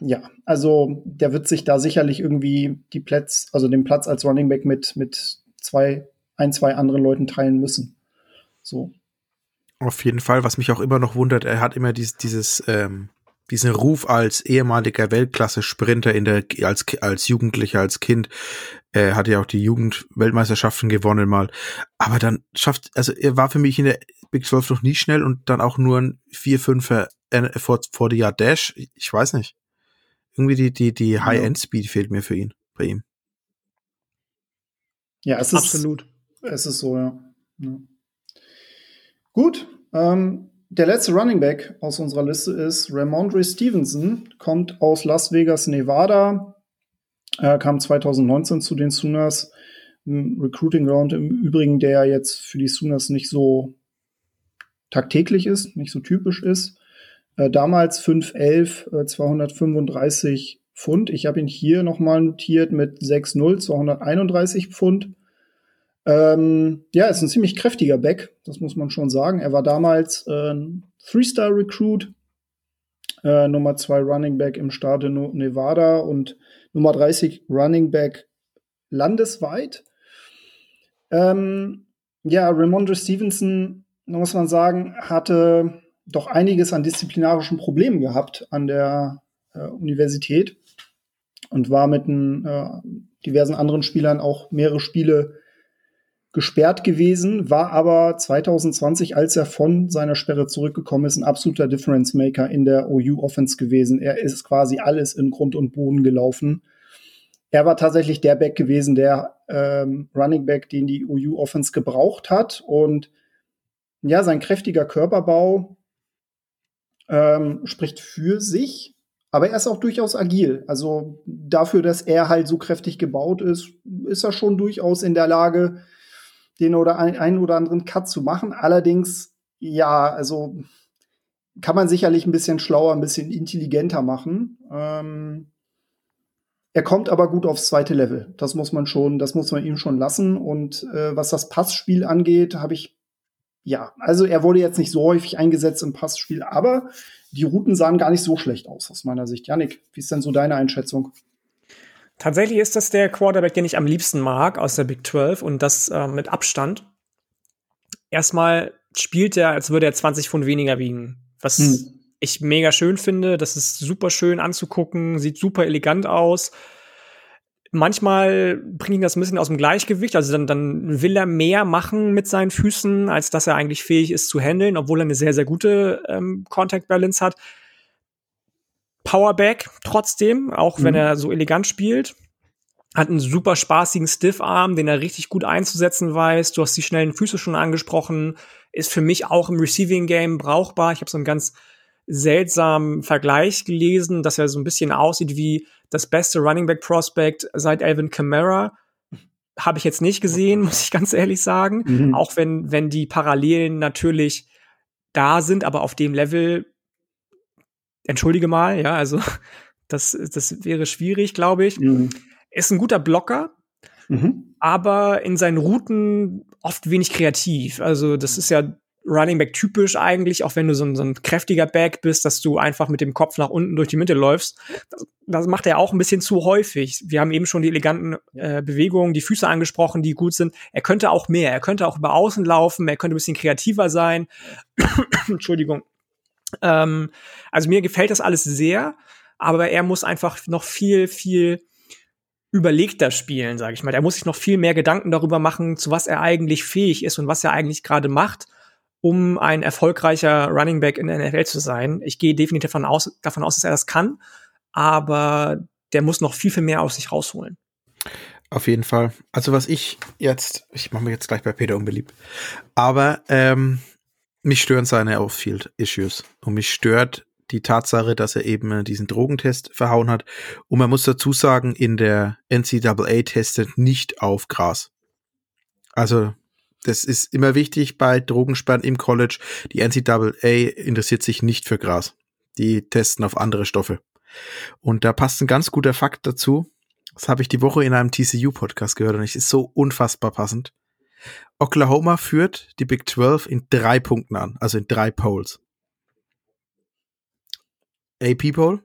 A: ja, also der wird sich da sicherlich irgendwie die Plätze, also den Platz als Running Back mit, mit zwei, ein, zwei anderen Leuten teilen müssen. So.
B: Auf jeden Fall, was mich auch immer noch wundert, er hat immer dieses, dieses ähm, diesen Ruf als ehemaliger Weltklasse-Sprinter in der als als Jugendlicher als Kind. Er hat ja auch die Jugendweltmeisterschaften gewonnen mal. Aber dann schafft also er war für mich in der Big 12 noch nie schnell und dann auch nur ein 4 5 er vor vor die Jahr Dash ich weiß nicht. Irgendwie die die die High End Speed fehlt mir für ihn bei ihm.
A: Ja es ist absolut. es ist so ja. ja. Gut, ähm, der letzte Running Back aus unserer Liste ist Ramondre Stevenson, kommt aus Las Vegas, Nevada, äh, kam 2019 zu den Sooners. Recruiting Ground im Übrigen, der jetzt für die Sooners nicht so tagtäglich ist, nicht so typisch ist. Äh, damals 5'11, äh, 235 Pfund. Ich habe ihn hier nochmal notiert mit 6'0, 231 Pfund. Ähm, ja, ist ein ziemlich kräftiger Back, das muss man schon sagen. Er war damals äh, Three-Star-Recruit, äh, Nummer 2 Running Back im Staat Nevada und Nummer 30 Running Back landesweit. Ähm, ja, Ramondre Stevenson, muss man sagen, hatte doch einiges an disziplinarischen Problemen gehabt an der äh, Universität und war mit den, äh, diversen anderen Spielern auch mehrere Spiele gesperrt gewesen, war aber 2020, als er von seiner Sperre zurückgekommen ist, ein absoluter Difference Maker in der OU Offense gewesen. Er ist quasi alles in Grund und Boden gelaufen. Er war tatsächlich der Back gewesen, der ähm, Running Back, den die OU Offense gebraucht hat. Und ja, sein kräftiger Körperbau ähm, spricht für sich, aber er ist auch durchaus agil. Also dafür, dass er halt so kräftig gebaut ist, ist er schon durchaus in der Lage, den oder ein, einen oder anderen Cut zu machen. Allerdings, ja, also kann man sicherlich ein bisschen schlauer, ein bisschen intelligenter machen. Ähm, er kommt aber gut aufs zweite Level. Das muss man schon, das muss man ihm schon lassen. Und äh, was das Passspiel angeht, habe ich ja, also er wurde jetzt nicht so häufig eingesetzt im Passspiel, aber die Routen sahen gar nicht so schlecht aus aus meiner Sicht. Janik, wie ist denn so deine Einschätzung?
C: Tatsächlich ist das der Quarterback, den ich am liebsten mag aus der Big 12 und das äh, mit Abstand. Erstmal spielt er, als würde er 20 Pfund weniger wiegen, was hm. ich mega schön finde. Das ist super schön anzugucken, sieht super elegant aus manchmal bringt ihn das ein bisschen aus dem Gleichgewicht. Also dann, dann will er mehr machen mit seinen Füßen, als dass er eigentlich fähig ist zu handeln, obwohl er eine sehr, sehr gute ähm, Contact Balance hat. Powerback trotzdem, auch mhm. wenn er so elegant spielt. Hat einen super spaßigen Stiff-Arm, den er richtig gut einzusetzen weiß. Du hast die schnellen Füße schon angesprochen. Ist für mich auch im Receiving-Game brauchbar. Ich habe so einen ganz seltsamen Vergleich gelesen, dass er so ein bisschen aussieht wie das beste Running Back Prospect seit Alvin Kamara. Habe ich jetzt nicht gesehen, muss ich ganz ehrlich sagen. Mhm. Auch wenn, wenn die Parallelen natürlich da sind, aber auf dem Level, entschuldige mal, ja, also das, das wäre schwierig, glaube ich. Mhm. Ist ein guter Blocker, mhm. aber in seinen Routen oft wenig kreativ. Also das ist ja Running Back typisch eigentlich, auch wenn du so ein, so ein kräftiger Back bist, dass du einfach mit dem Kopf nach unten durch die Mitte läufst. Das, das macht er auch ein bisschen zu häufig. Wir haben eben schon die eleganten äh, Bewegungen, die Füße angesprochen, die gut sind. Er könnte auch mehr. Er könnte auch über Außen laufen. Er könnte ein bisschen kreativer sein. Entschuldigung. Ähm, also mir gefällt das alles sehr, aber er muss einfach noch viel, viel überlegter spielen, sage ich mal. Er muss sich noch viel mehr Gedanken darüber machen, zu was er eigentlich fähig ist und was er eigentlich gerade macht um ein erfolgreicher Running Back in der NFL zu sein. Ich gehe definitiv davon aus, davon aus, dass er das kann, aber der muss noch viel, viel mehr aus sich rausholen.
B: Auf jeden Fall. Also was ich jetzt, ich mache mich jetzt gleich bei Peter unbeliebt, aber ähm, mich stören seine Off-Field-Issues und mich stört die Tatsache, dass er eben diesen Drogentest verhauen hat. Und man muss dazu sagen, in der NCAA testet nicht auf Gras. Also das ist immer wichtig bei Drogensperren im College. Die NCAA interessiert sich nicht für Gras. Die testen auf andere Stoffe. Und da passt ein ganz guter Fakt dazu. Das habe ich die Woche in einem TCU-Podcast gehört und es ist so unfassbar passend. Oklahoma führt die Big 12 in drei Punkten an, also in drei Polls. AP Poll,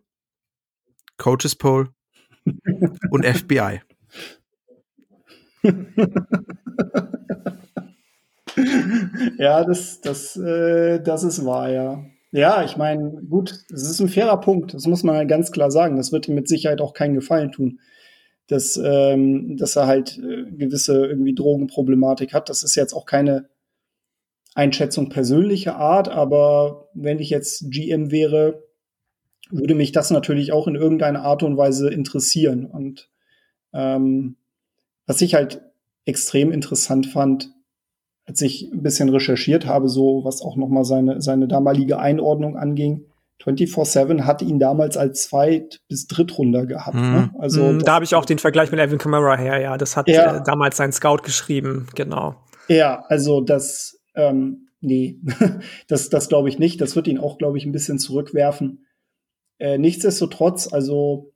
B: Coaches Poll und FBI.
A: ja, das, das, äh, das ist wahr, ja. Ja, ich meine, gut, es ist ein fairer Punkt. Das muss man halt ganz klar sagen. Das wird ihm mit Sicherheit auch keinen Gefallen tun, dass, ähm, dass er halt äh, gewisse irgendwie Drogenproblematik hat. Das ist jetzt auch keine Einschätzung persönlicher Art, aber wenn ich jetzt GM wäre, würde mich das natürlich auch in irgendeiner Art und Weise interessieren. Und ähm, was ich halt extrem interessant fand, als ich ein bisschen recherchiert habe, so was auch nochmal seine, seine damalige Einordnung anging, 24-7 hat ihn damals als Zweit- bis Drittrunder gehabt. Mhm. Ne?
C: Also mhm, da habe ich auch den Vergleich mit Evan Kamara her, ja. Das hat ja. äh, damals sein Scout geschrieben, genau.
A: Ja, also das, ähm, nee, das, das glaube ich nicht. Das wird ihn auch, glaube ich, ein bisschen zurückwerfen. Äh, nichtsdestotrotz, also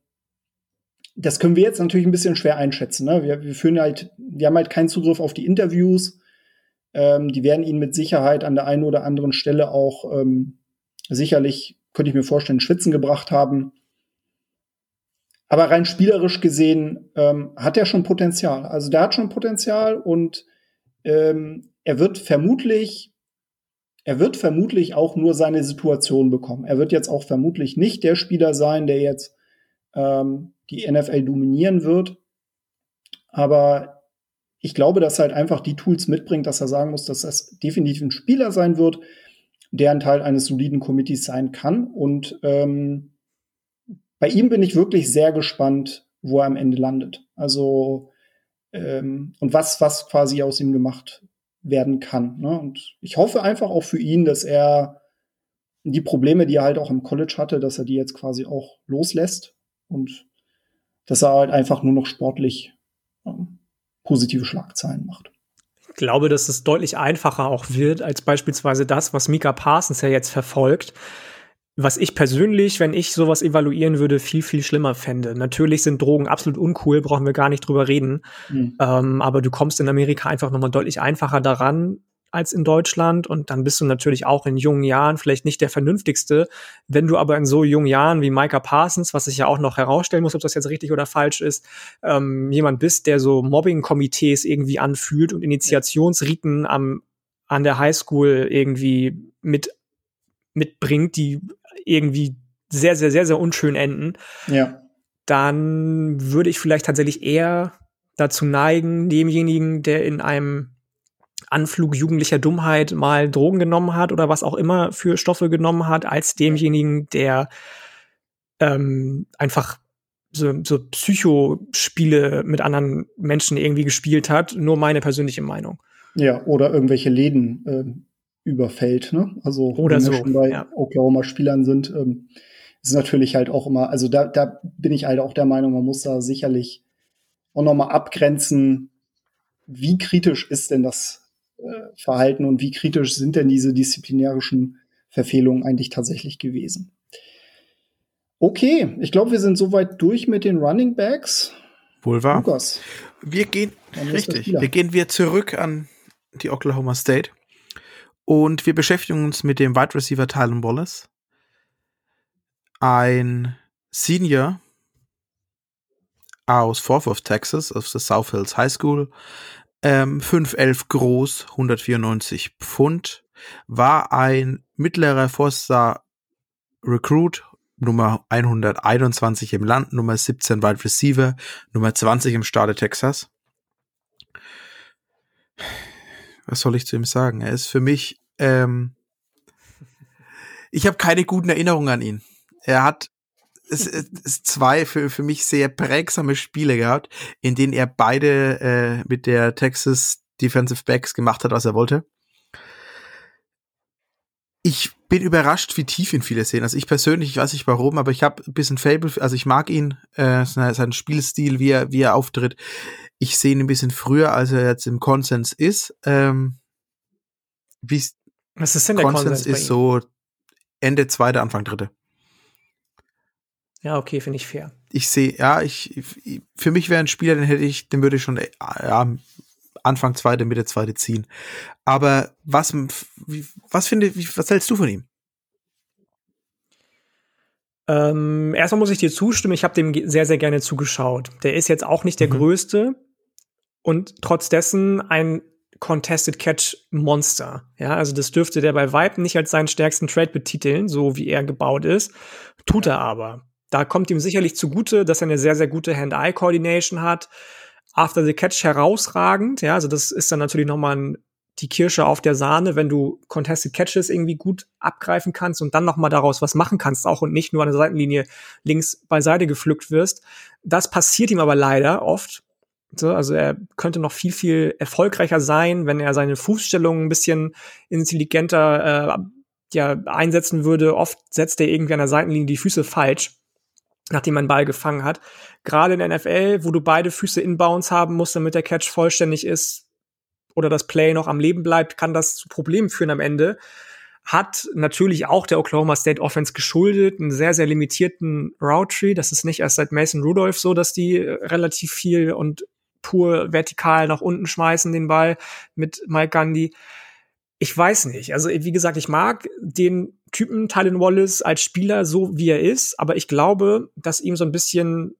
A: das können wir jetzt natürlich ein bisschen schwer einschätzen. Ne? Wir, wir führen halt, wir haben halt keinen Zugriff auf die Interviews. Ähm, die werden ihn mit Sicherheit an der einen oder anderen Stelle auch ähm, sicherlich, könnte ich mir vorstellen, Schwitzen gebracht haben. Aber rein spielerisch gesehen ähm, hat er schon Potenzial. Also der hat schon Potenzial und ähm, er wird vermutlich, er wird vermutlich auch nur seine Situation bekommen. Er wird jetzt auch vermutlich nicht der Spieler sein, der jetzt ähm, die NFL dominieren wird. Aber ich glaube, dass er halt einfach die Tools mitbringt, dass er sagen muss, dass das definitiv ein Spieler sein wird, der ein Teil eines soliden Committees sein kann. Und ähm, bei ihm bin ich wirklich sehr gespannt, wo er am Ende landet. Also ähm, und was, was quasi aus ihm gemacht werden kann. Ne? Und ich hoffe einfach auch für ihn, dass er die Probleme, die er halt auch im College hatte, dass er die jetzt quasi auch loslässt und dass er halt einfach nur noch sportlich ähm, positive Schlagzeilen macht.
C: Ich glaube, dass es deutlich einfacher auch wird, als beispielsweise das, was Mika Parsons ja jetzt verfolgt. Was ich persönlich, wenn ich sowas evaluieren würde, viel, viel schlimmer fände. Natürlich sind Drogen absolut uncool, brauchen wir gar nicht drüber reden. Mhm. Ähm, aber du kommst in Amerika einfach nochmal deutlich einfacher daran. Als in Deutschland und dann bist du natürlich auch in jungen Jahren vielleicht nicht der vernünftigste. Wenn du aber in so jungen Jahren wie Micah Parsons, was ich ja auch noch herausstellen muss, ob das jetzt richtig oder falsch ist, ähm, jemand bist, der so Mobbing-Komitees irgendwie anfühlt und Initiationsriten am, an der Highschool irgendwie mit, mitbringt, die irgendwie sehr, sehr, sehr, sehr unschön enden.
A: Ja.
C: Dann würde ich vielleicht tatsächlich eher dazu neigen, demjenigen, der in einem Anflug jugendlicher Dummheit mal Drogen genommen hat oder was auch immer für Stoffe genommen hat, als demjenigen, der ähm, einfach so, so Psychospiele mit anderen Menschen irgendwie gespielt hat. Nur meine persönliche Meinung.
A: Ja, oder irgendwelche Läden äh, überfällt. Ne? Also
C: oder
A: wenn
C: so,
A: wir schon bei
C: ja.
A: Oklahoma-Spielern sind, ähm, ist natürlich halt auch immer, also da, da bin ich halt auch der Meinung, man muss da sicherlich auch noch mal abgrenzen, wie kritisch ist denn das Verhalten und wie kritisch sind denn diese disziplinärischen Verfehlungen eigentlich tatsächlich gewesen. Okay, ich glaube, wir sind soweit durch mit den Running Backs.
B: Wohl wahr.
A: Lukas,
B: Wir gehen, richtig, wir gehen wir zurück an die Oklahoma State und wir beschäftigen uns mit dem Wide Receiver Tylen Wallace. Ein Senior aus Fort Worth, Texas, aus der South Hills High School. Ähm, 5'11 groß, 194 Pfund, war ein mittlerer Forster Recruit, Nummer 121 im Land, Nummer 17 Wide Receiver, Nummer 20 im Staate Texas. Was soll ich zu ihm sagen? Er ist für mich, ähm, ich habe keine guten Erinnerungen an ihn. Er hat es, es, zwei für, für mich sehr prägsame Spiele gehabt, in denen er beide äh, mit der Texas Defensive Backs gemacht hat, was er wollte. Ich bin überrascht, wie tief ihn viele sehen. Also ich persönlich, ich weiß nicht warum, aber ich habe ein bisschen Fable, also ich mag ihn, äh, seinen Spielstil, wie er, wie er auftritt. Ich sehe ihn ein bisschen früher, als er jetzt im Konsens ist. Ähm, wie
C: Was ist denn der
B: Konsens
C: Konsens
B: ist so Ende zweite, Anfang dritte.
C: Ja, okay, finde ich fair.
B: ich sehe, ja, ich, für mich wäre ein Spieler, den hätte ich, den würde ich schon äh, ja, Anfang zweite, Mitte zweite ziehen. Aber was, was finde, was hältst du von ihm?
C: Ähm, erstmal muss ich dir zustimmen, ich habe dem sehr, sehr gerne zugeschaut. Der ist jetzt auch nicht der
B: Mhm.
C: größte und trotz dessen ein Contested Catch Monster. Ja, also das dürfte der bei Vibe nicht als seinen stärksten Trade betiteln, so wie er gebaut ist. Tut er aber. Da kommt ihm sicherlich zugute, dass er eine sehr, sehr gute Hand-Eye-Coordination hat. After the Catch herausragend. Ja, also das ist dann natürlich noch mal ein, die Kirsche auf der Sahne, wenn du Contested Catches irgendwie gut abgreifen kannst und dann noch mal daraus was machen kannst auch und nicht nur an der Seitenlinie links beiseite gepflückt wirst. Das passiert ihm aber leider oft. So, also er könnte noch viel, viel erfolgreicher sein, wenn er seine Fußstellung ein bisschen intelligenter äh, ja, einsetzen würde. Oft setzt er irgendwie an der Seitenlinie die Füße falsch, nachdem einen Ball gefangen hat. Gerade in NFL, wo du beide Füße inbounds haben musst, damit der Catch vollständig ist oder das Play noch am Leben bleibt, kann das zu Problemen führen am Ende. Hat natürlich auch der Oklahoma State Offense geschuldet, einen sehr, sehr limitierten Route Tree. Das ist nicht erst seit Mason Rudolph so, dass die äh, relativ viel und pur vertikal nach unten schmeißen, den Ball mit Mike Gundy. Ich weiß nicht. Also, wie gesagt, ich mag den Typen Tylen Wallace als Spieler so, wie er ist, aber ich glaube, dass ihm so ein bisschen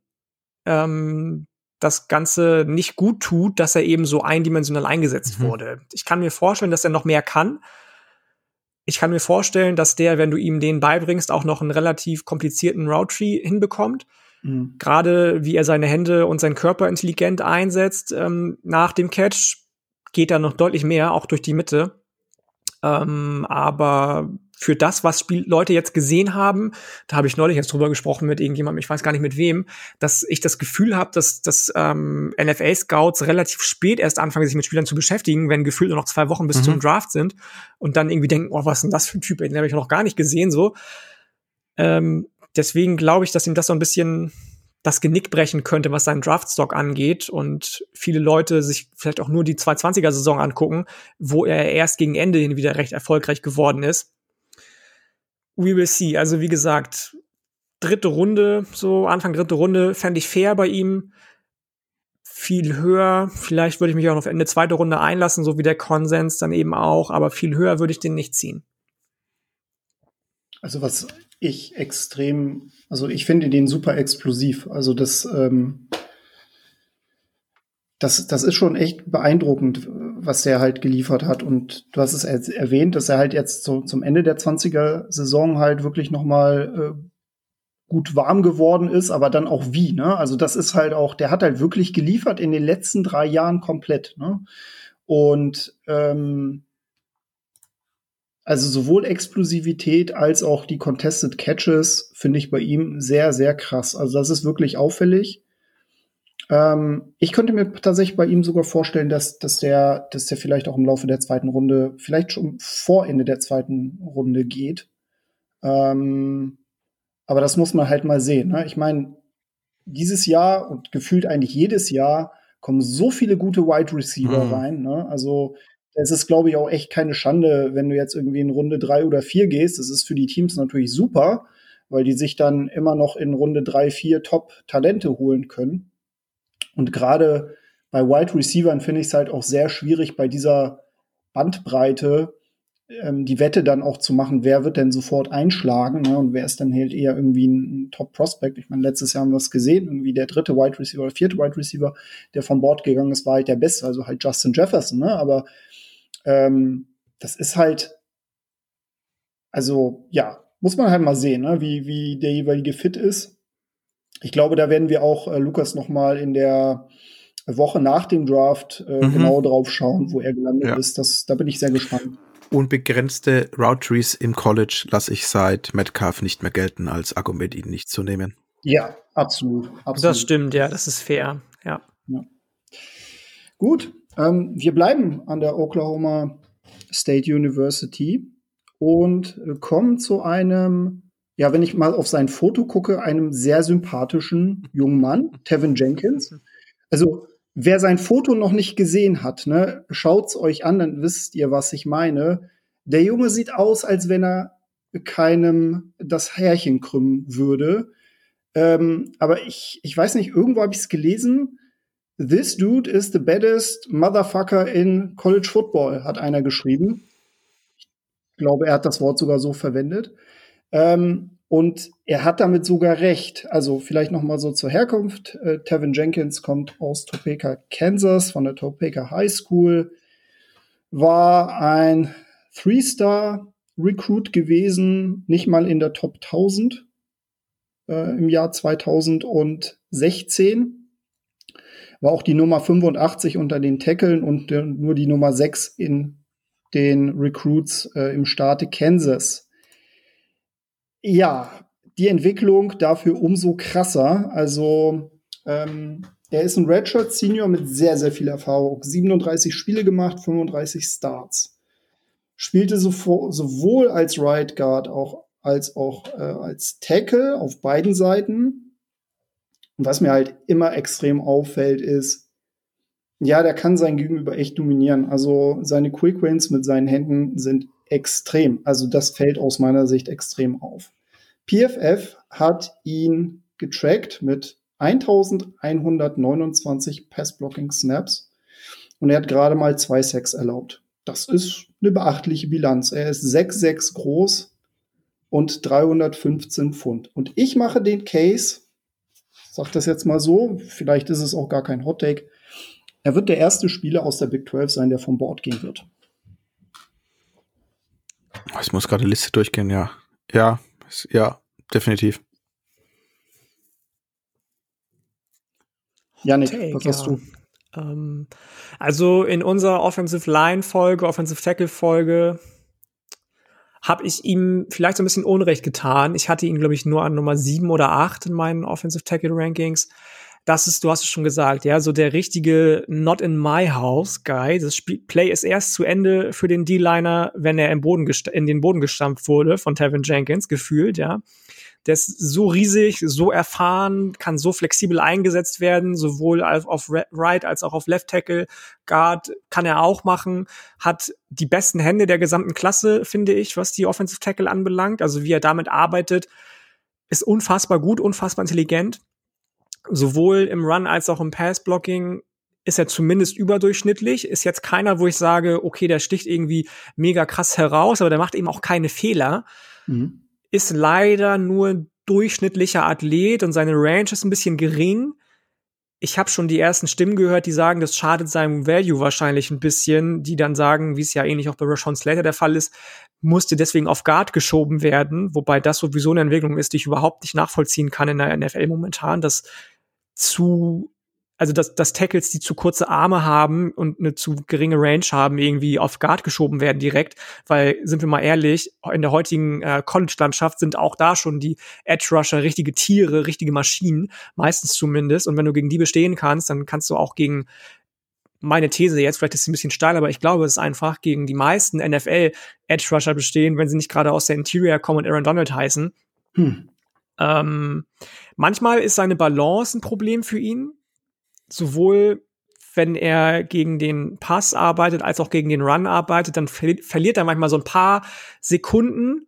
C: ähm, das Ganze nicht gut tut, dass er eben so eindimensional eingesetzt
B: Mhm.
C: wurde. Ich kann mir vorstellen, dass er noch mehr kann. Ich kann mir vorstellen, dass der, wenn du ihm den beibringst, auch noch einen relativ komplizierten Route Tree hinbekommt.
A: Mhm.
C: Gerade wie er seine Hände und seinen Körper intelligent einsetzt ähm, nach dem Catch, geht da noch deutlich mehr, auch durch die Mitte. Ähm, aber für das, was Spiel Leute jetzt gesehen haben, da habe ich neulich jetzt drüber gesprochen mit irgendjemandem, ich weiß gar nicht mit wem, dass ich das Gefühl habe, dass, dass ähm, NFL-Scouts relativ spät erst anfangen, sich mit Spielern zu beschäftigen, wenn gefühlt nur noch zwei Wochen bis
B: Mhm.
C: zum Draft sind und dann irgendwie denken, oh, was ist denn das für ein Typ, den habe ich noch gar nicht gesehen, so. Ähm, deswegen glaube ich, dass ihm das so ein bisschen das Genick brechen könnte, was seinen Draftstock angeht und viele Leute sich vielleicht auch nur die 220er-Saison angucken, wo er erst gegen Ende hin wieder recht erfolgreich geworden ist. We will see. Also wie gesagt, dritte Runde, so Anfang dritte Runde, fände ich fair bei ihm. viel höher. Vielleicht würde ich mich auch auf Ende zweite Runde einlassen, so wie der Konsens dann eben auch, aber viel höher würde ich den nicht ziehen.
A: Also was ich extrem, also ich finde den super explosiv. Also das, ähm, das, das ist schon echt beeindruckend, was der halt geliefert hat. Und du hast es erwähnt, dass er halt jetzt so zum Ende der 20er-Saison halt wirklich noch mal äh, gut warm geworden ist, aber dann auch wie, ne? Also das ist halt auch, der hat halt wirklich geliefert in den letzten drei Jahren komplett, ne? Und ähm, also sowohl Explosivität als auch die Contested Catches finde ich bei ihm sehr, sehr krass. Also das ist wirklich auffällig. Ähm, ich könnte mir tatsächlich bei ihm sogar vorstellen, dass, dass, der, dass der vielleicht auch im Laufe der zweiten Runde, vielleicht schon vor Ende der zweiten Runde geht. Ähm, aber das muss man halt mal sehen. Ne? Ich meine, dieses Jahr und gefühlt eigentlich jedes Jahr kommen so viele gute Wide Receiver mhm. rein. Ne? Also es ist, glaube ich, auch echt keine Schande, wenn du jetzt irgendwie in Runde drei oder vier gehst. Das ist für die Teams natürlich super, weil die sich dann immer noch in Runde drei, vier Top-Talente holen können. Und gerade bei Wide Receivern finde ich es halt auch sehr schwierig, bei dieser Bandbreite ähm, die Wette dann auch zu machen, wer wird denn sofort einschlagen ne, und wer ist dann halt eher irgendwie ein Top-Prospect. Ich meine, letztes Jahr haben wir es gesehen, irgendwie der dritte Wide Receiver oder vierte Wide Receiver, der von Bord gegangen ist, war halt der Beste, also halt Justin Jefferson. Ne? Aber ähm, das ist halt, also ja, muss man halt mal sehen, ne? wie, wie der jeweilige Fit ist. Ich glaube, da werden wir auch äh, Lukas noch mal in der Woche nach dem Draft äh, mhm. genau drauf schauen, wo er gelandet ja. ist. Das, da bin ich sehr gespannt.
B: Unbegrenzte Route Trees im College lasse ich seit Metcalf nicht mehr gelten als Argument, ihn nicht zu nehmen.
A: Ja, absolut, absolut.
C: Das stimmt, ja, das ist fair, ja. ja.
A: Gut, ähm, wir bleiben an der Oklahoma State University und äh, kommen zu einem, ja, wenn ich mal auf sein Foto gucke, einem sehr sympathischen jungen Mann, Tevin Jenkins. Also wer sein Foto noch nicht gesehen hat, ne, schaut's euch an, dann wisst ihr, was ich meine. Der Junge sieht aus, als wenn er keinem das Härchen krümmen würde. Ähm, aber ich, ich weiß nicht, irgendwo habe ich es gelesen. This dude is the baddest motherfucker in College Football, hat einer geschrieben. Ich glaube, er hat das Wort sogar so verwendet. Ähm, und er hat damit sogar recht. Also vielleicht noch mal so zur Herkunft. Äh, Tevin Jenkins kommt aus Topeka, Kansas, von der Topeka High School. War ein Three-Star-Recruit gewesen, nicht mal in der Top 1000 äh, im Jahr 2016. War auch die Nummer 85 unter den Tackeln und äh, nur die Nummer 6 in den Recruits äh, im Staate Kansas. Ja, die Entwicklung dafür umso krasser. Also ähm, er ist ein Redshirt Senior mit sehr, sehr viel Erfahrung. 37 Spiele gemacht, 35 Starts. Spielte so, sowohl als Right Guard auch, als auch äh, als Tackle auf beiden Seiten. Und was mir halt immer extrem auffällt, ist, ja, der kann sein Gegenüber echt dominieren. Also seine Quick Wins mit seinen Händen sind extrem. Also das fällt aus meiner Sicht extrem auf. PFF hat ihn getrackt mit 1129 Pass-Blocking-Snaps und er hat gerade mal zwei Sacks erlaubt. Das ist eine beachtliche Bilanz. Er ist 6,6 groß und 315 Pfund. Und ich mache den Case, sag das jetzt mal so, vielleicht ist es auch gar kein Hot Take, er wird der erste Spieler aus der Big 12 sein, der vom Board gehen wird.
B: Ich muss gerade die Liste durchgehen, ja. Ja, ja, definitiv.
C: Janik, Take, was hast ja. du? Ähm, also in unserer Offensive Line Folge, Offensive Tackle Folge, habe ich ihm vielleicht so ein bisschen Unrecht getan. Ich hatte ihn, glaube ich, nur an Nummer 7 oder 8 in meinen Offensive Tackle Rankings das ist, du hast es schon gesagt, ja, so der richtige Not in my house Guy. Das Spiel Play ist erst zu Ende für den D-Liner, wenn er im Boden in den Boden gestampft wurde von Tevin Jenkins, gefühlt, ja. Der ist so riesig, so erfahren, kann so flexibel eingesetzt werden, sowohl auf Right als auch auf Left Tackle. Guard kann er auch machen, hat die besten Hände der gesamten Klasse, finde ich, was die Offensive Tackle anbelangt. Also wie er damit arbeitet, ist unfassbar gut, unfassbar intelligent sowohl im Run als auch im Pass-Blocking ist er zumindest überdurchschnittlich. Ist jetzt keiner, wo ich sage, okay, der sticht irgendwie mega krass heraus, aber der macht eben auch keine Fehler. Mhm. Ist leider nur durchschnittlicher Athlet und seine Range ist ein bisschen gering. Ich habe schon die ersten Stimmen gehört, die sagen, das schadet seinem Value wahrscheinlich ein bisschen, die dann sagen, wie es ja ähnlich auch bei Rashawn Slater der Fall ist, musste deswegen auf Guard geschoben werden, wobei das sowieso eine Entwicklung ist, die ich überhaupt nicht nachvollziehen kann in der NFL momentan, dass zu also dass, dass Tackles, die zu kurze Arme haben und eine zu geringe Range haben, irgendwie auf Guard geschoben werden direkt, weil, sind wir mal ehrlich, in der heutigen äh, College-Landschaft sind auch da schon die Edge-Rusher richtige Tiere, richtige Maschinen, meistens zumindest. Und wenn du gegen die bestehen kannst, dann kannst du auch gegen meine These jetzt, vielleicht ist sie ein bisschen steil, aber ich glaube, es ist einfach gegen die meisten NFL Edge Rusher bestehen, wenn sie nicht gerade aus der Interior kommen und Aaron Donald heißen. Hm. Ähm, manchmal ist seine Balance ein Problem für ihn sowohl wenn er gegen den Pass arbeitet, als auch gegen den Run arbeitet, dann ver verliert er manchmal so ein paar Sekunden,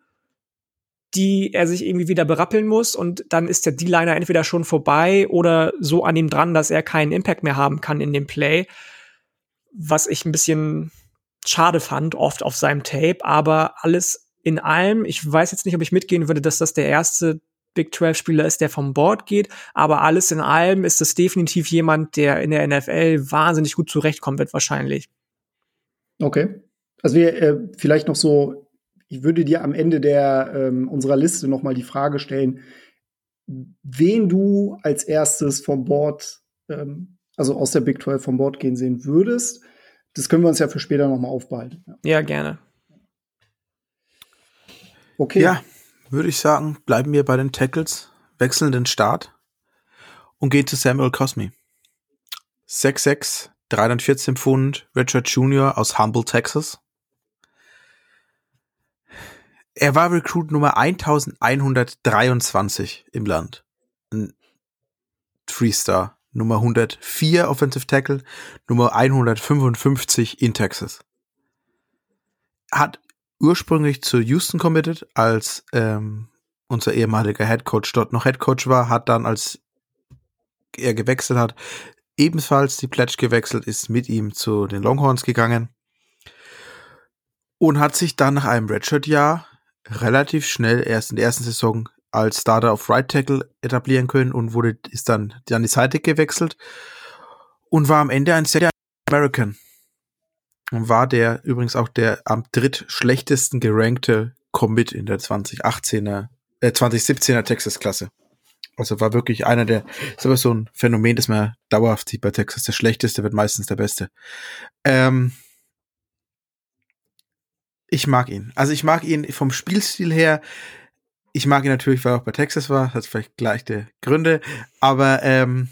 C: die er sich irgendwie wieder berappeln muss und dann ist der D-Liner entweder schon vorbei oder so an ihm dran, dass er keinen Impact mehr haben kann in dem Play, was ich ein bisschen schade fand, oft auf seinem Tape, aber alles in allem, ich weiß jetzt nicht, ob ich mitgehen würde, dass das der erste Big 12 Spieler ist, der vom Board geht. Aber alles in allem ist es definitiv jemand, der in der NFL wahnsinnig gut zurechtkommen wird, wahrscheinlich.
A: Okay. Also wir äh, vielleicht noch so, ich würde dir am Ende der ähm, unserer Liste noch mal die Frage stellen, wen du als erstes vom Board, ähm, also aus der Big 12 vom Board gehen sehen würdest. Das können wir uns ja für später noch mal aufbehalten.
C: Ja, ja gerne.
B: Okay. Ja, würde ich sagen, bleiben wir bei den Tackles, wechseln den Start und gehen zu Samuel Cosme. 6'6, 314 Pfund, Richard Jr. aus Humble, Texas. Er war Recruit Nummer 1123 im Land. Ein Freestar. Nummer 104 Offensive Tackle, Nummer 155 in Texas. Hat ursprünglich zu Houston committed, als ähm, unser ehemaliger Head Coach dort noch Head Coach war, hat dann, als er gewechselt hat, ebenfalls die Pledge gewechselt, ist mit ihm zu den Longhorns gegangen und hat sich dann nach einem Redshirt-Jahr relativ schnell erst in der ersten Saison als Starter auf Right Tackle etablieren können und wurde ist dann an die Seite gewechselt und war am Ende ein sehr American war der übrigens auch der am drittschlechtesten gerankte Commit in der 2018er, äh, 2017er Texas-Klasse. Also war wirklich einer der, ist aber so ein Phänomen, das man dauerhaft sieht bei Texas. Der Schlechteste wird meistens der Beste. Ähm, ich mag ihn. Also ich mag ihn vom Spielstil her. Ich mag ihn natürlich, weil er auch bei Texas war. Hat vielleicht gleiche Gründe. Aber ähm,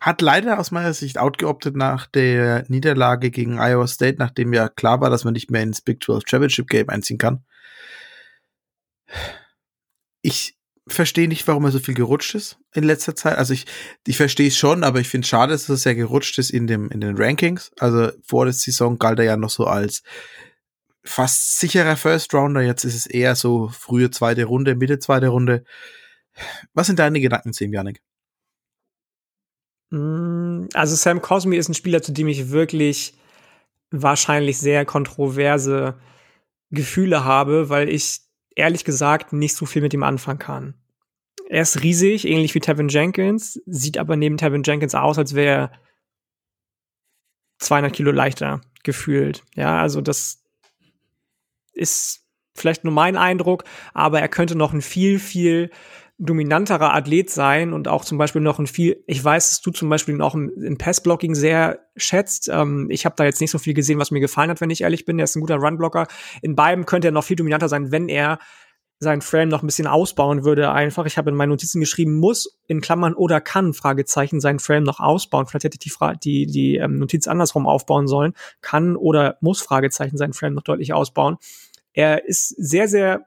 B: hat leider aus meiner Sicht outgeoptet nach der Niederlage gegen Iowa State, nachdem ja klar war, dass man nicht mehr ins Big 12 Championship Game einziehen kann. Ich verstehe nicht, warum er so viel gerutscht ist in letzter Zeit. Also ich, ich verstehe es schon, aber ich finde es schade, dass er sehr gerutscht ist in dem, in den Rankings. Also vor der Saison galt er ja noch so als fast sicherer First Rounder. Jetzt ist es eher so frühe zweite Runde, Mitte zweite Runde. Was sind deine Gedanken zu ihm, Janik?
C: Mm, also Sam Cosme ist ein Spieler, zu dem ich wirklich wahrscheinlich sehr kontroverse Gefühle habe, weil ich ehrlich gesagt nicht so viel mit ihm anfangen kann. Er ist riesig, ähnlich wie Tevin Jenkins, sieht aber neben Tevin Jenkins aus, als wäre er 200 Kilo leichter gefühlt. Ja, also das ist vielleicht nur mein Eindruck, aber er könnte noch ein viel, viel dominanterer Athlet sein und auch zum Beispiel noch ein viel, ich weiß, dass du zum Beispiel auch im, im Passblocking sehr schätzt. Ähm, ich habe da jetzt nicht so viel gesehen, was mir gefallen hat, wenn ich ehrlich bin. Er ist ein guter Runblocker. In beiden könnte er noch viel dominanter sein, wenn er seinen Frame noch ein bisschen ausbauen würde. Einfach, ich habe in meinen Notizen geschrieben, muss in Klammern oder kann Fragezeichen seinen Frame noch ausbauen. Vielleicht hätte ich die, Fra die, die ähm, Notiz andersrum aufbauen sollen. Kann oder muss Fragezeichen seinen Frame noch deutlich ausbauen. Er ist sehr, sehr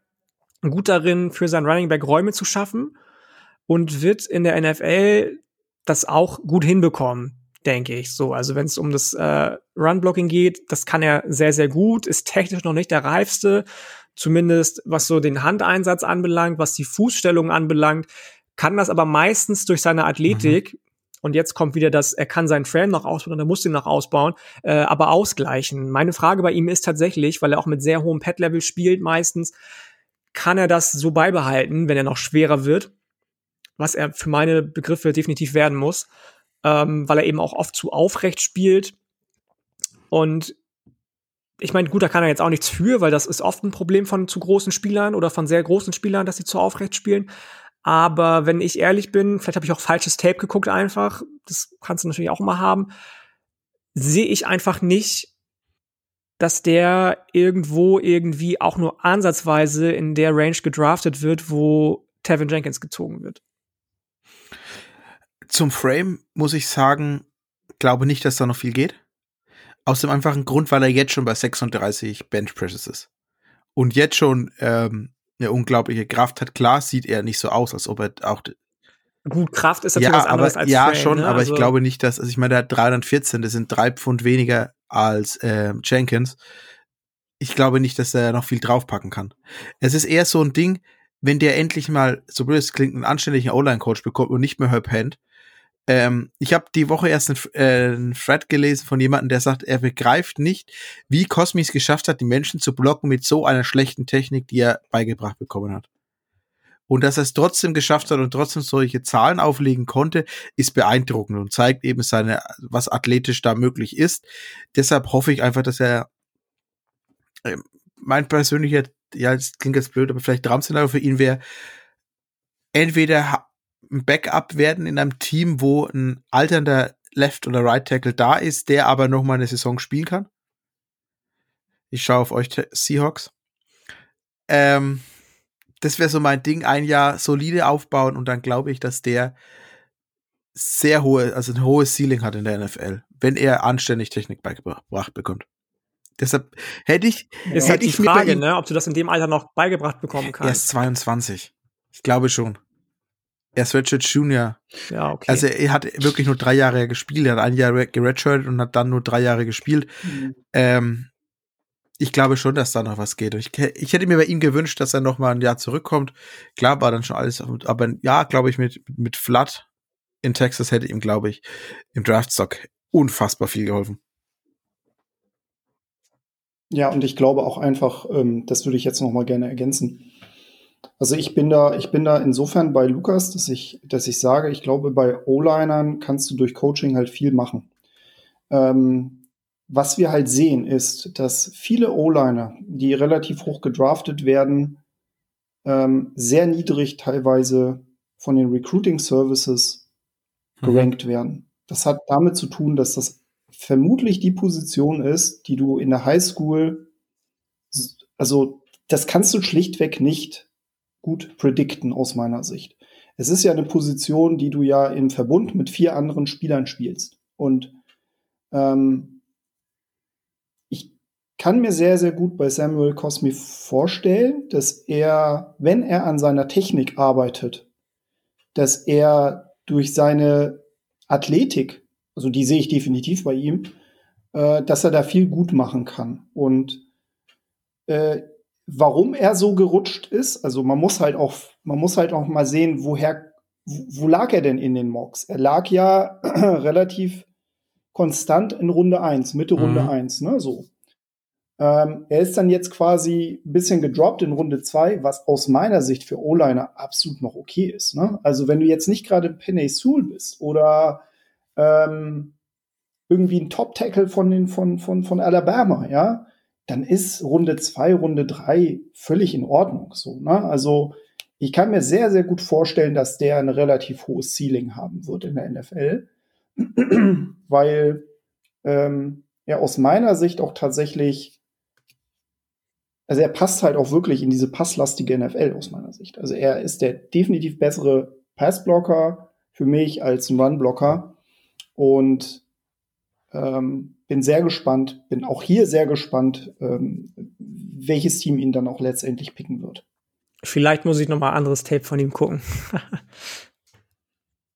C: gut darin, für sein Running Back Räume zu schaffen und wird in der NFL das auch gut hinbekommen, denke ich. So, also wenn es um das äh, Run-Blocking geht, das kann er sehr, sehr gut, ist technisch noch nicht der reifste, zumindest was so den Handeinsatz anbelangt, was die Fußstellung anbelangt, kann das aber meistens durch seine Athletik mhm. Und jetzt kommt wieder das, er kann seinen Frame noch ausbauen er muss ihn noch ausbauen, äh, aber ausgleichen. Meine Frage bei ihm ist tatsächlich, weil er auch mit sehr hohem Pet-Level spielt meistens, kann er das so beibehalten, wenn er noch schwerer wird? Was er für meine Begriffe definitiv werden muss, ähm, weil er eben auch oft zu aufrecht spielt. Und ich meine, gut, da kann er jetzt auch nichts für, weil das ist oft ein Problem von zu großen Spielern oder von sehr großen Spielern, dass sie zu aufrecht spielen. Aber wenn ich ehrlich bin, vielleicht habe ich auch falsches Tape geguckt einfach, das kannst du natürlich auch mal haben, sehe ich einfach nicht, dass der irgendwo irgendwie auch nur ansatzweise in der Range gedraftet wird, wo Tevin Jenkins gezogen wird.
B: Zum Frame muss ich sagen, glaube nicht, dass da noch viel geht. Aus dem einfachen Grund, weil er jetzt schon bei 36 Bench Presses ist. Und jetzt schon ähm, eine unglaubliche Kraft hat. Klar sieht er nicht so aus, als ob er auch.
C: Gut, Kraft ist natürlich
B: ja,
C: was anderes
B: aber,
C: als
B: Ja,
C: Frame,
B: schon,
C: ne?
B: aber
C: also,
B: ich glaube nicht, dass, also ich meine, der hat 314, das sind drei Pfund weniger als äh, Jenkins. Ich glaube nicht, dass er noch viel draufpacken kann. Es ist eher so ein Ding, wenn der endlich mal, so blöd es klingt, einen anständigen Online-Coach bekommt und nicht mehr Herb Hand. Ähm, ich habe die Woche erst einen, äh, Thread gelesen von jemandem, der sagt, er begreift nicht, wie Cosmi es geschafft hat, die Menschen zu blocken mit so einer schlechten Technik, die er beigebracht bekommen hat. Und dass er es trotzdem geschafft hat und trotzdem solche Zahlen auflegen konnte, ist beeindruckend und zeigt eben seine, was athletisch da möglich ist. Deshalb hoffe ich einfach, dass er äh, mein persönlicher, ja, das klingt jetzt blöd, aber vielleicht Traum-Szenario für ihn wäre, entweder ein Backup werden in einem Team, wo ein alternder Left- oder Right Tackle da ist, der aber noch mal eine Saison spielen kann. Ich schaue auf euch Seahawks. Ähm, das wäre so mein Ding, ein Jahr solide aufbauen und dann glaube ich, dass der sehr hohe, also ein hohes Ceiling hat in der NFL, wenn er anständig Technik beigebracht bekommt. Deshalb hätte ich,
C: ist
B: hätte
C: halt die
B: ich
C: Frage,
B: ihm-
C: ne, ob du das in dem Alter noch beigebracht bekommen
B: er
C: kannst.
B: ist 22. Ich glaube schon. Er ist Richard Junior.
C: ja, okay.
B: Also er hat wirklich nur drei Jahre gespielt. Er hat ein Jahr geredshirtet und hat dann nur drei Jahre gespielt. Ähm, ich glaube schon, dass da noch was geht. Ich, ich hätte mir bei ihm gewünscht, dass er noch mal ein Jahr zurückkommt. Klar war dann schon alles, aber ja, glaube ich, mit, mit Flood in Texas hätte ihm, glaube ich, im Draftstock unfassbar viel geholfen.
A: Ja, und ich glaube auch einfach, ähm, das würde ich jetzt noch mal gerne ergänzen. Also ich bin da, ich bin da insofern bei Lukas, dass ich, dass ich sage, ich glaube, bei O-Linern kannst du durch Coaching halt viel machen. Ähm, was wir halt sehen, ist, dass viele O-Liner, die relativ hoch gedraftet werden, ähm, sehr niedrig teilweise von den Recruiting Services gerankt werden. Das hat damit zu tun, dass das vermutlich die Position ist, die du in der Highschool, also das kannst du schlichtweg nicht gut predikten aus meiner Sicht. Es ist ja eine Position, die du ja im Verbund mit vier anderen Spielern spielst. Und ähm, kann mir sehr, sehr gut bei Samuel Cosmi vorstellen, dass er, wenn er an seiner Technik arbeitet, dass er durch seine Athletik, also die sehe ich definitiv bei ihm, äh, dass er da viel gut machen kann. Und äh, warum er so gerutscht ist, also man muss halt auch, man muss halt auch mal sehen, woher, wo, wo lag er denn in den Mocks? Er lag ja relativ konstant in Runde 1, Mitte Runde
B: Mhm.
A: 1, ne, so. Ähm, er ist dann jetzt quasi ein bisschen gedroppt in Runde 2, was aus meiner Sicht für O-Liner absolut noch okay ist. Ne? Also wenn du jetzt nicht gerade Penny Sewell bist oder ähm, irgendwie ein Top-Tackle von, von, von, von Alabama, ja, dann ist Runde 2, Runde 3 völlig in Ordnung. So, ne? Also ich kann mir sehr, sehr gut vorstellen, dass der ein relativ hohes Ceiling haben wird in der NFL, weil ähm, er aus meiner Sicht auch tatsächlich also er passt halt auch wirklich in diese passlastige NFL aus meiner Sicht. Also er ist der definitiv bessere Passblocker für mich als ein Runblocker und ähm, bin sehr gespannt, bin auch hier sehr gespannt, ähm, welches Team ihn dann auch letztendlich picken wird.
C: Vielleicht muss ich noch mal anderes Tape von ihm gucken.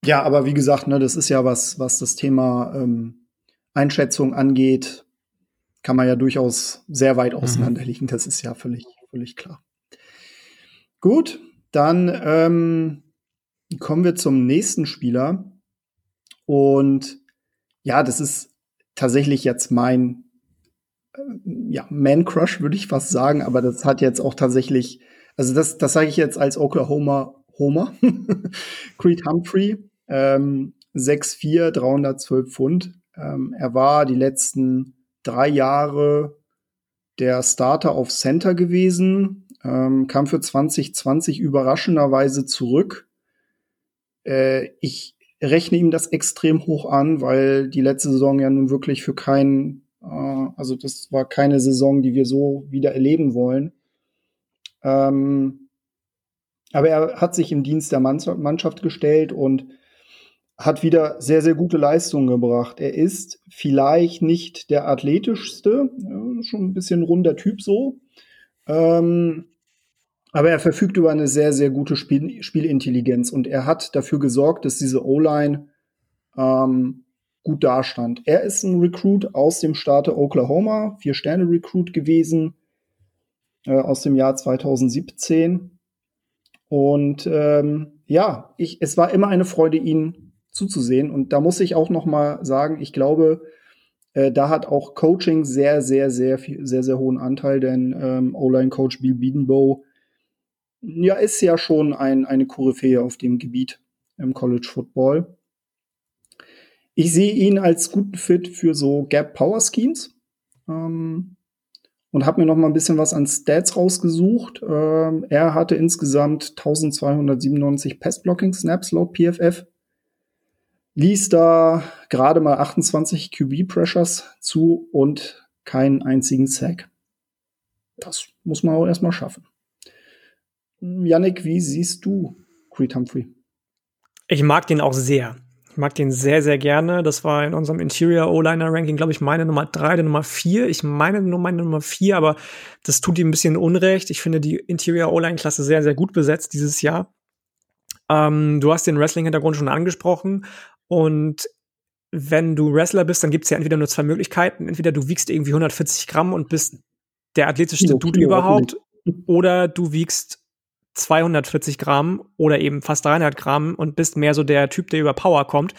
A: Ja, aber wie gesagt, ne, das ist ja was, was das Thema ähm, Einschätzung angeht, kann man ja durchaus sehr weit auseinanderliegen. Das ist ja völlig, völlig klar. Gut, dann ähm, kommen wir zum nächsten Spieler. Und ja, das ist tatsächlich jetzt mein äh, ja, Man-Crush, würde ich fast sagen, aber das hat jetzt auch tatsächlich, also das, das sage ich jetzt als Oklahoma Homer. Creed Humphrey, ähm, 6'4, 312 Pfund. Ähm, er war die letzten drei Jahre der Starter auf Center gewesen, ähm, kam für 2020 überraschenderweise zurück. Äh, ich rechne ihm das extrem hoch an, weil die letzte Saison ja nun wirklich für keinen, äh, also das war keine Saison, die wir so wieder erleben wollen. Ähm, aber er hat sich im Dienst der Mannschaft gestellt und hat wieder sehr, sehr gute Leistungen gebracht. Er ist vielleicht nicht der athletischste, schon ein bisschen runder Typ so. Ähm, aber er verfügt über eine sehr, sehr gute Spiel Spielintelligenz und er hat dafür gesorgt, dass diese O-Line ähm, gut dastand. Er ist ein Recruit aus dem Staate Oklahoma, Vier-Sterne-Recruit gewesen äh, aus dem Jahr 2017. Und ähm, ja, ich, es war immer eine Freude, ihn zuzusehen. Und da muss ich auch noch mal sagen, ich glaube, äh, da hat auch Coaching sehr, sehr, sehr, viel, sehr, sehr hohen Anteil, denn ähm, O-Line-Coach Bill Biedenbow ja, ist ja schon ein, eine Koryphäe auf dem Gebiet im College Football. Ich sehe ihn als guten Fit für so Gap Power Schemes ähm, und habe mir noch mal ein bisschen was an Stats rausgesucht. Ähm, er hatte insgesamt 1297 Pass-Blocking Snaps laut PFF, ließ da gerade mal 28 QB Pressures zu und keinen einzigen Sack. Das muss man auch erstmal schaffen. Yannick, wie siehst du Creed Humphrey?
C: Ich mag den auch sehr. Ich mag den sehr, sehr gerne. Das war in unserem Interior O-Liner Ranking, glaube ich, meine Nummer drei, der Nummer vier. Ich meine nur meine Nummer vier, aber das tut ihm ein bisschen Unrecht. Ich finde die Interior O-Line Klasse sehr, sehr gut besetzt dieses Jahr. Ähm, du hast den Wrestling-Hintergrund schon angesprochen und wenn du Wrestler bist, dann gibt es ja entweder nur zwei Möglichkeiten. Entweder du wiegst irgendwie 140 Gramm und bist der athletischste okay, Dude überhaupt, oder du wiegst 240 Gramm oder eben fast 300 Gramm und bist mehr so der Typ, der über Power kommt.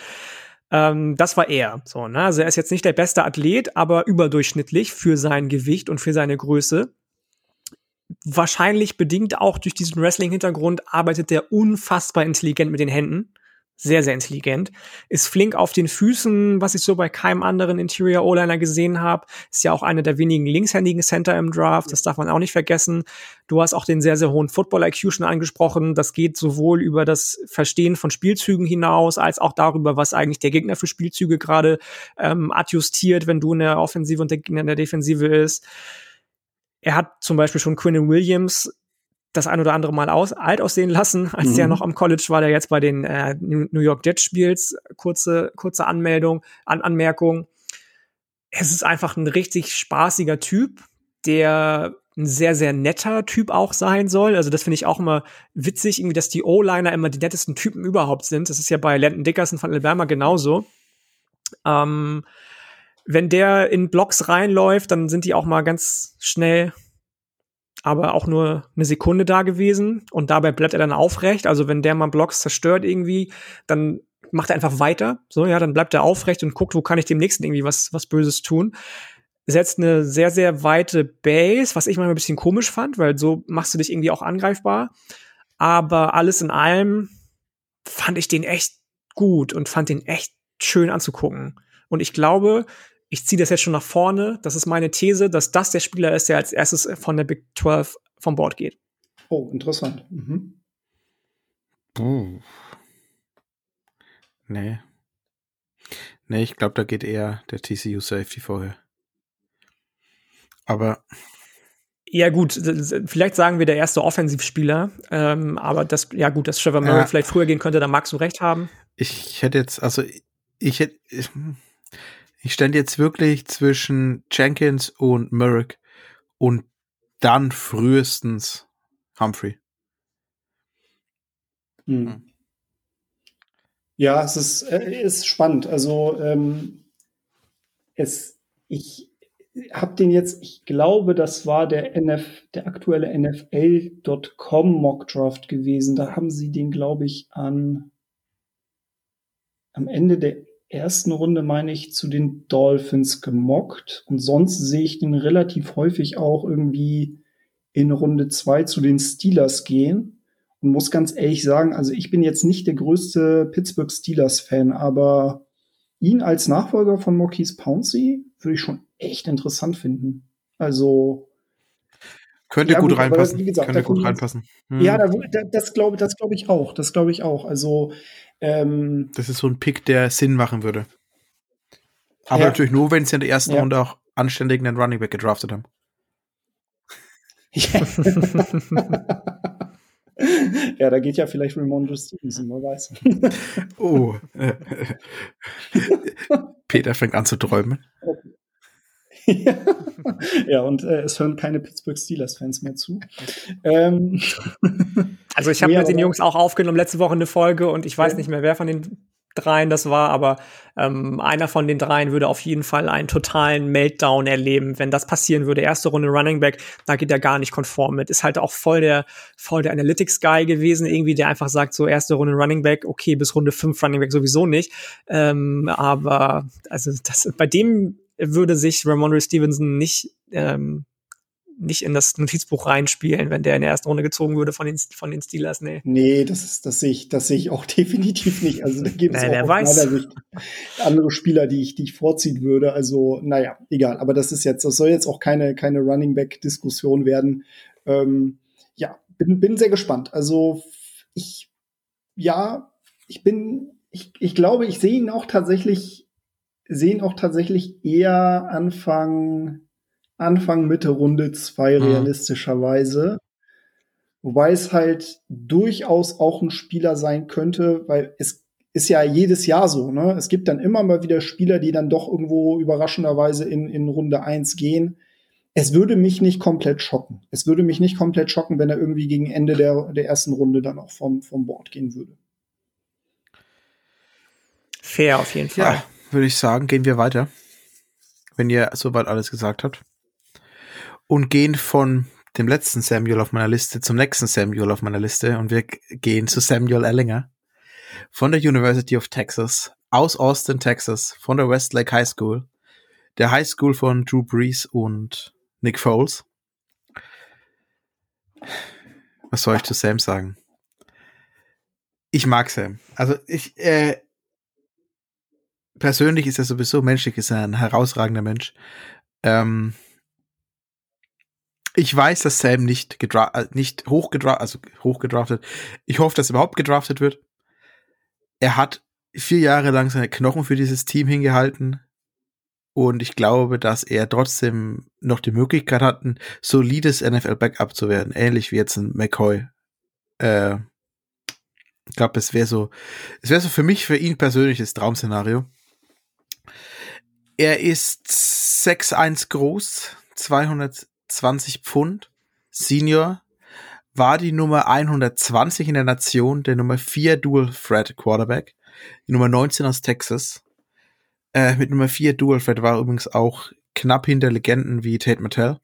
C: Ähm, das war er. So, ne? Also er ist jetzt nicht der beste Athlet, aber überdurchschnittlich für sein Gewicht und für seine Größe. Wahrscheinlich bedingt auch durch diesen Wrestling-Hintergrund arbeitet er unfassbar intelligent mit den Händen sehr, sehr intelligent, ist flink auf den Füßen, was ich so bei keinem anderen Interior O-Liner gesehen habe. Ist ja auch einer der wenigen linkshändigen Center im Draft, das darf man auch nicht vergessen. Du hast auch den sehr, sehr hohen Football-IQ schon angesprochen. Das geht sowohl über das Verstehen von Spielzügen hinaus, als auch darüber, was eigentlich der Gegner für Spielzüge gerade ähm, adjustiert, wenn du in der Offensive und der Gegner in der Defensive ist. Er hat zum Beispiel schon Quinn Williams das ein oder andere Mal aus, alt aussehen lassen, als mhm. der noch am College war, der jetzt bei den äh, New York Jets spielt. Kurze, kurze Anmeldung, An Anmerkung. Es ist einfach ein richtig spaßiger Typ, der ein sehr, sehr netter Typ auch sein soll. Also das finde ich auch immer witzig, irgendwie, dass die O-Liner immer die nettesten Typen überhaupt sind. Das ist ja bei Landon Dickerson von Alabama genauso. Ähm, wenn der in Blocks reinläuft, dann sind die auch mal ganz schnell aber auch nur eine Sekunde da gewesen und dabei bleibt er dann aufrecht. Also wenn der mal Blocks zerstört irgendwie, dann macht er einfach weiter. So, ja, dann bleibt er aufrecht und guckt, wo kann ich dem nächsten irgendwie was, was Böses tun. Setzt eine sehr, sehr weite Base, was ich mal ein bisschen komisch fand, weil so machst du dich irgendwie auch angreifbar. Aber alles in allem fand ich den echt gut und fand den echt schön anzugucken. Und ich glaube, ich ziehe das jetzt schon nach vorne. Das ist meine These, dass das der Spieler ist, der als erstes von der Big 12 vom Board geht.
A: Oh, interessant. Mhm.
B: Oh. Nee. Nee, ich glaube, da geht eher der TCU Safety vorher. Aber.
C: Ja, gut, vielleicht sagen wir der erste Offensivspieler, ähm, aber das, ja gut, dass Trevor Murray ja. vielleicht früher gehen könnte, da magst du recht haben.
B: Ich hätte jetzt, also ich hätte, ich stand jetzt wirklich zwischen Jenkins und Merrick und dann frühestens Humphrey.
A: Hm. Ja, es ist, äh, ist spannend. Also ähm, es, ich habe den jetzt, ich glaube, das war der NF, der aktuelle NFL.com Mockdraft gewesen. Da haben sie den, glaube ich, an am Ende der ersten Runde, meine ich, zu den Dolphins gemockt. Und sonst sehe ich den relativ häufig auch irgendwie in Runde zwei zu den Steelers gehen. Und muss ganz ehrlich sagen, also ich bin jetzt nicht der größte Pittsburgh Steelers-Fan, aber ihn als Nachfolger von Marquise Pouncey würde ich schon echt interessant finden. Also
B: könnte ja, gut, gut reinpassen. Gesagt, Könnte gut reinpassen.
A: Hm. Ja, da, das glaube das glaube ich auch. Das glaube ich auch. Also ähm,
B: das ist so ein Pick, der Sinn machen würde. Aber ja. natürlich nur, wenn sie in der ersten ja. Runde auch anständig einen Running Back gedraftet haben.
A: Ja. ja, da geht ja vielleicht Ramondre Stevenson, man weiß.
B: oh. Peter fängt an zu träumen.
A: ja, und äh, es hören keine Pittsburgh Steelers-Fans mehr zu. Ähm.
C: Also ich habe nee, mit den Jungs auch aufgenommen letzte Woche eine Folge und ich weiß nicht mehr, wer von den dreien das war, aber ähm, einer von den dreien würde auf jeden Fall einen totalen Meltdown erleben, wenn das passieren würde. Erste Runde Running Back, da geht er gar nicht konform mit. Ist halt auch voll der voll der Analytics Guy gewesen, irgendwie der einfach sagt so erste Runde Running Back, okay bis Runde fünf Running Back sowieso nicht. Ähm, aber also das bei dem würde sich Ramondre Stevenson nicht ähm, nicht in das Notizbuch reinspielen, wenn der in der ersten Runde gezogen würde von den, von den Steelers. Nee.
A: Nee, das, ist, das sehe ich, das sehe ich auch definitiv nicht. Also da gibt es nee, auch aus Sicht andere Spieler, die ich, die ich vorziehen würde. Also, naja, egal. Aber das ist jetzt, das soll jetzt auch keine, keine Running Back-Diskussion werden. Ähm, ja, bin, bin sehr gespannt. Also, ich, ja, ich bin, ich, ich glaube, ich sehe ihn auch tatsächlich sehen auch tatsächlich eher Anfang, Anfang Mitte Runde zwei mhm. realistischerweise. Wobei es halt durchaus auch ein Spieler sein könnte, weil es ist ja jedes Jahr so, ne? Es gibt dann immer mal wieder Spieler, die dann doch irgendwo überraschenderweise in, in Runde eins gehen. Es würde mich nicht komplett schocken. Es würde mich nicht komplett schocken, wenn er irgendwie gegen Ende der, der ersten Runde dann auch vom, vom Board gehen würde.
C: Fair auf jeden Fall.
B: Ja würde ich sagen, gehen wir weiter. Wenn ihr soweit alles gesagt habt. Und gehen von dem letzten Samuel auf meiner Liste zum nächsten Samuel auf meiner Liste. Und wir gehen zu Samuel Ellinger von der University of Texas aus Austin, Texas, von der Westlake High School, der High School von Drew Brees und Nick Foles. Was soll ich zu Sam sagen? Ich mag Sam. Also ich, äh, persönlich ist er sowieso, menschlich ist er ein herausragender Mensch. Ähm, ich weiß, dass Sam nicht, gedra äh, nicht hochgedraftet, also hochgedraftet. Ich hoffe, dass er überhaupt gedraftet wird. Er hat vier Jahre lang seine Knochen für dieses Team hingehalten. Und ich glaube, dass er trotzdem noch die Möglichkeit hat, ein solides NFL-Backup zu werden. Ähnlich wie jetzt ein McCoy. Äh, ich glaube, es wäre so, es wäre so für mich, für ihn persönlich das Traumszenario. Er ist 6'1 groß, 220 Pfund, Senior, war die Nummer 120 in der Nation, der Nummer 4 Dual Threat Quarterback, die Nummer 19 aus Texas. Äh, mit Nummer 4 Dual Threat war übrigens auch knapp hinter Legenden wie Tate Mattel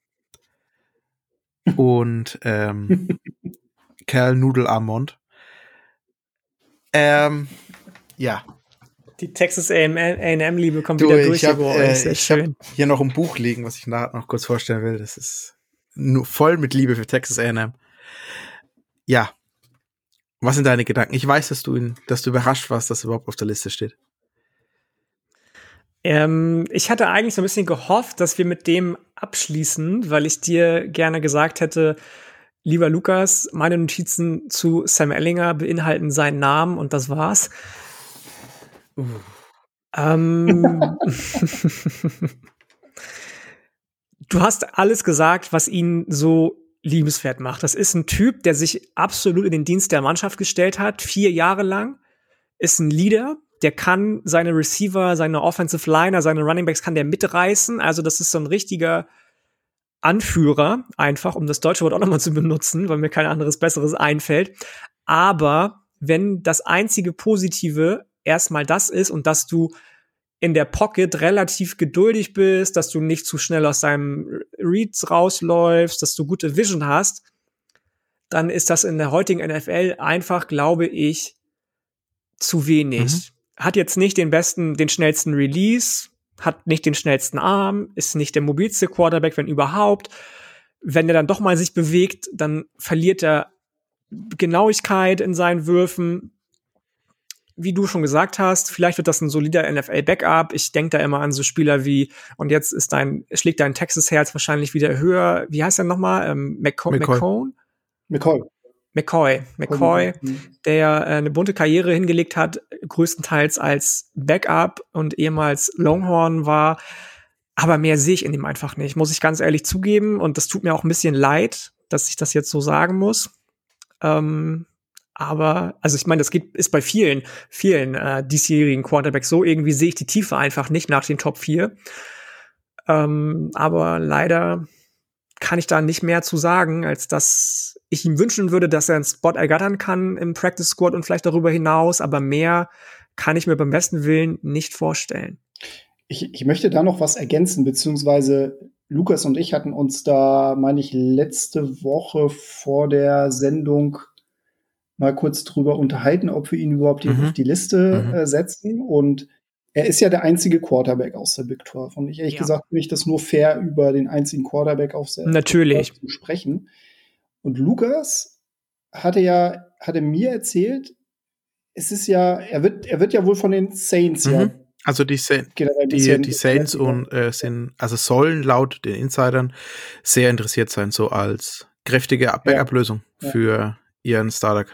B: und ähm, Cal Noodle Armond. Ähm, ja,
C: die Texas A&M-Liebe kommt du, wieder durch.
B: Ich habe äh, ich hab hier noch ein Buch liegen, was ich nachher noch kurz vorstellen will. Das ist nur voll mit Liebe für Texas A&M. Ja. Was sind deine Gedanken? Ich weiß, dass du, ihn, dass du überrascht warst, dass er überhaupt auf der Liste steht.
C: Ähm, ich hatte eigentlich so ein bisschen gehofft, dass wir mit dem abschließen, weil ich dir gerne gesagt hätte, lieber Lukas, meine Notizen zu Sam Ellinger beinhalten seinen Namen und das war's. Ähm, du hast alles gesagt, was ihn so liebenswert macht. Das ist ein Typ, der sich absolut in den Dienst der Mannschaft gestellt hat, vier Jahre lang, ist ein Leader, der kann seine Receiver, seine Offensive Liner, seine Running Backs kann der mitreißen. Also das ist so ein richtiger Anführer, einfach, um das deutsche Wort auch nochmal zu benutzen, weil mir kein anderes Besseres einfällt. Aber wenn das einzige Positive erstmal das ist und dass du in der Pocket relativ geduldig bist, dass du nicht zu schnell aus deinem Reads rausläufst, dass du gute Vision hast, dann ist das in der heutigen NFL einfach, glaube ich, zu wenig. Mhm. hat jetzt nicht den besten, den schnellsten Release, hat nicht den schnellsten Arm, ist nicht der mobilste Quarterback, wenn überhaupt. Wenn er dann doch mal sich bewegt, dann verliert er Genauigkeit in seinen Würfen. Wie du schon gesagt hast, vielleicht wird das ein solider NFL-Backup. Ich denke da immer an so Spieler wie, und jetzt ist dein, schlägt dein Texas-Herz wahrscheinlich wieder höher. Wie heißt er nochmal? Ähm, McCone?
A: McCoy.
C: McCoy. McCoy, McCoy, der äh, eine bunte Karriere hingelegt hat, größtenteils als Backup und ehemals Longhorn war. Aber mehr sehe ich in ihm einfach nicht, muss ich ganz ehrlich zugeben. Und das tut mir auch ein bisschen leid, dass ich das jetzt so sagen muss. Ähm, aber, also ich meine, das geht, ist bei vielen, vielen äh, diesjährigen Quarterbacks so. Irgendwie sehe ich die Tiefe einfach nicht nach den Top 4. Ähm, aber leider kann ich da nicht mehr zu sagen, als dass ich ihm wünschen würde, dass er einen Spot ergattern kann im Practice Squad und vielleicht darüber hinaus, aber mehr kann ich mir beim besten Willen nicht vorstellen.
A: Ich, ich möchte da noch was ergänzen, beziehungsweise Lukas und ich hatten uns da, meine ich, letzte Woche vor der Sendung mal kurz drüber unterhalten, ob wir ihn überhaupt mhm. auf die Liste mhm. äh, setzen. Und er ist ja der einzige Quarterback aus der Big 12. Und ich ehrlich ja. gesagt finde ich das nur fair, über den einzigen Quarterback auf der
C: Natürlich.
A: zu sprechen. Und Lukas hatte ja, hatte mir erzählt, es ist ja, er wird, er wird ja wohl von den Saints mhm. ja.
B: Also die, Sa die, die Saints und äh, sind, also sollen laut den Insidern sehr interessiert sein, so als kräftige Backup-Lösung ja. für ihren Startup.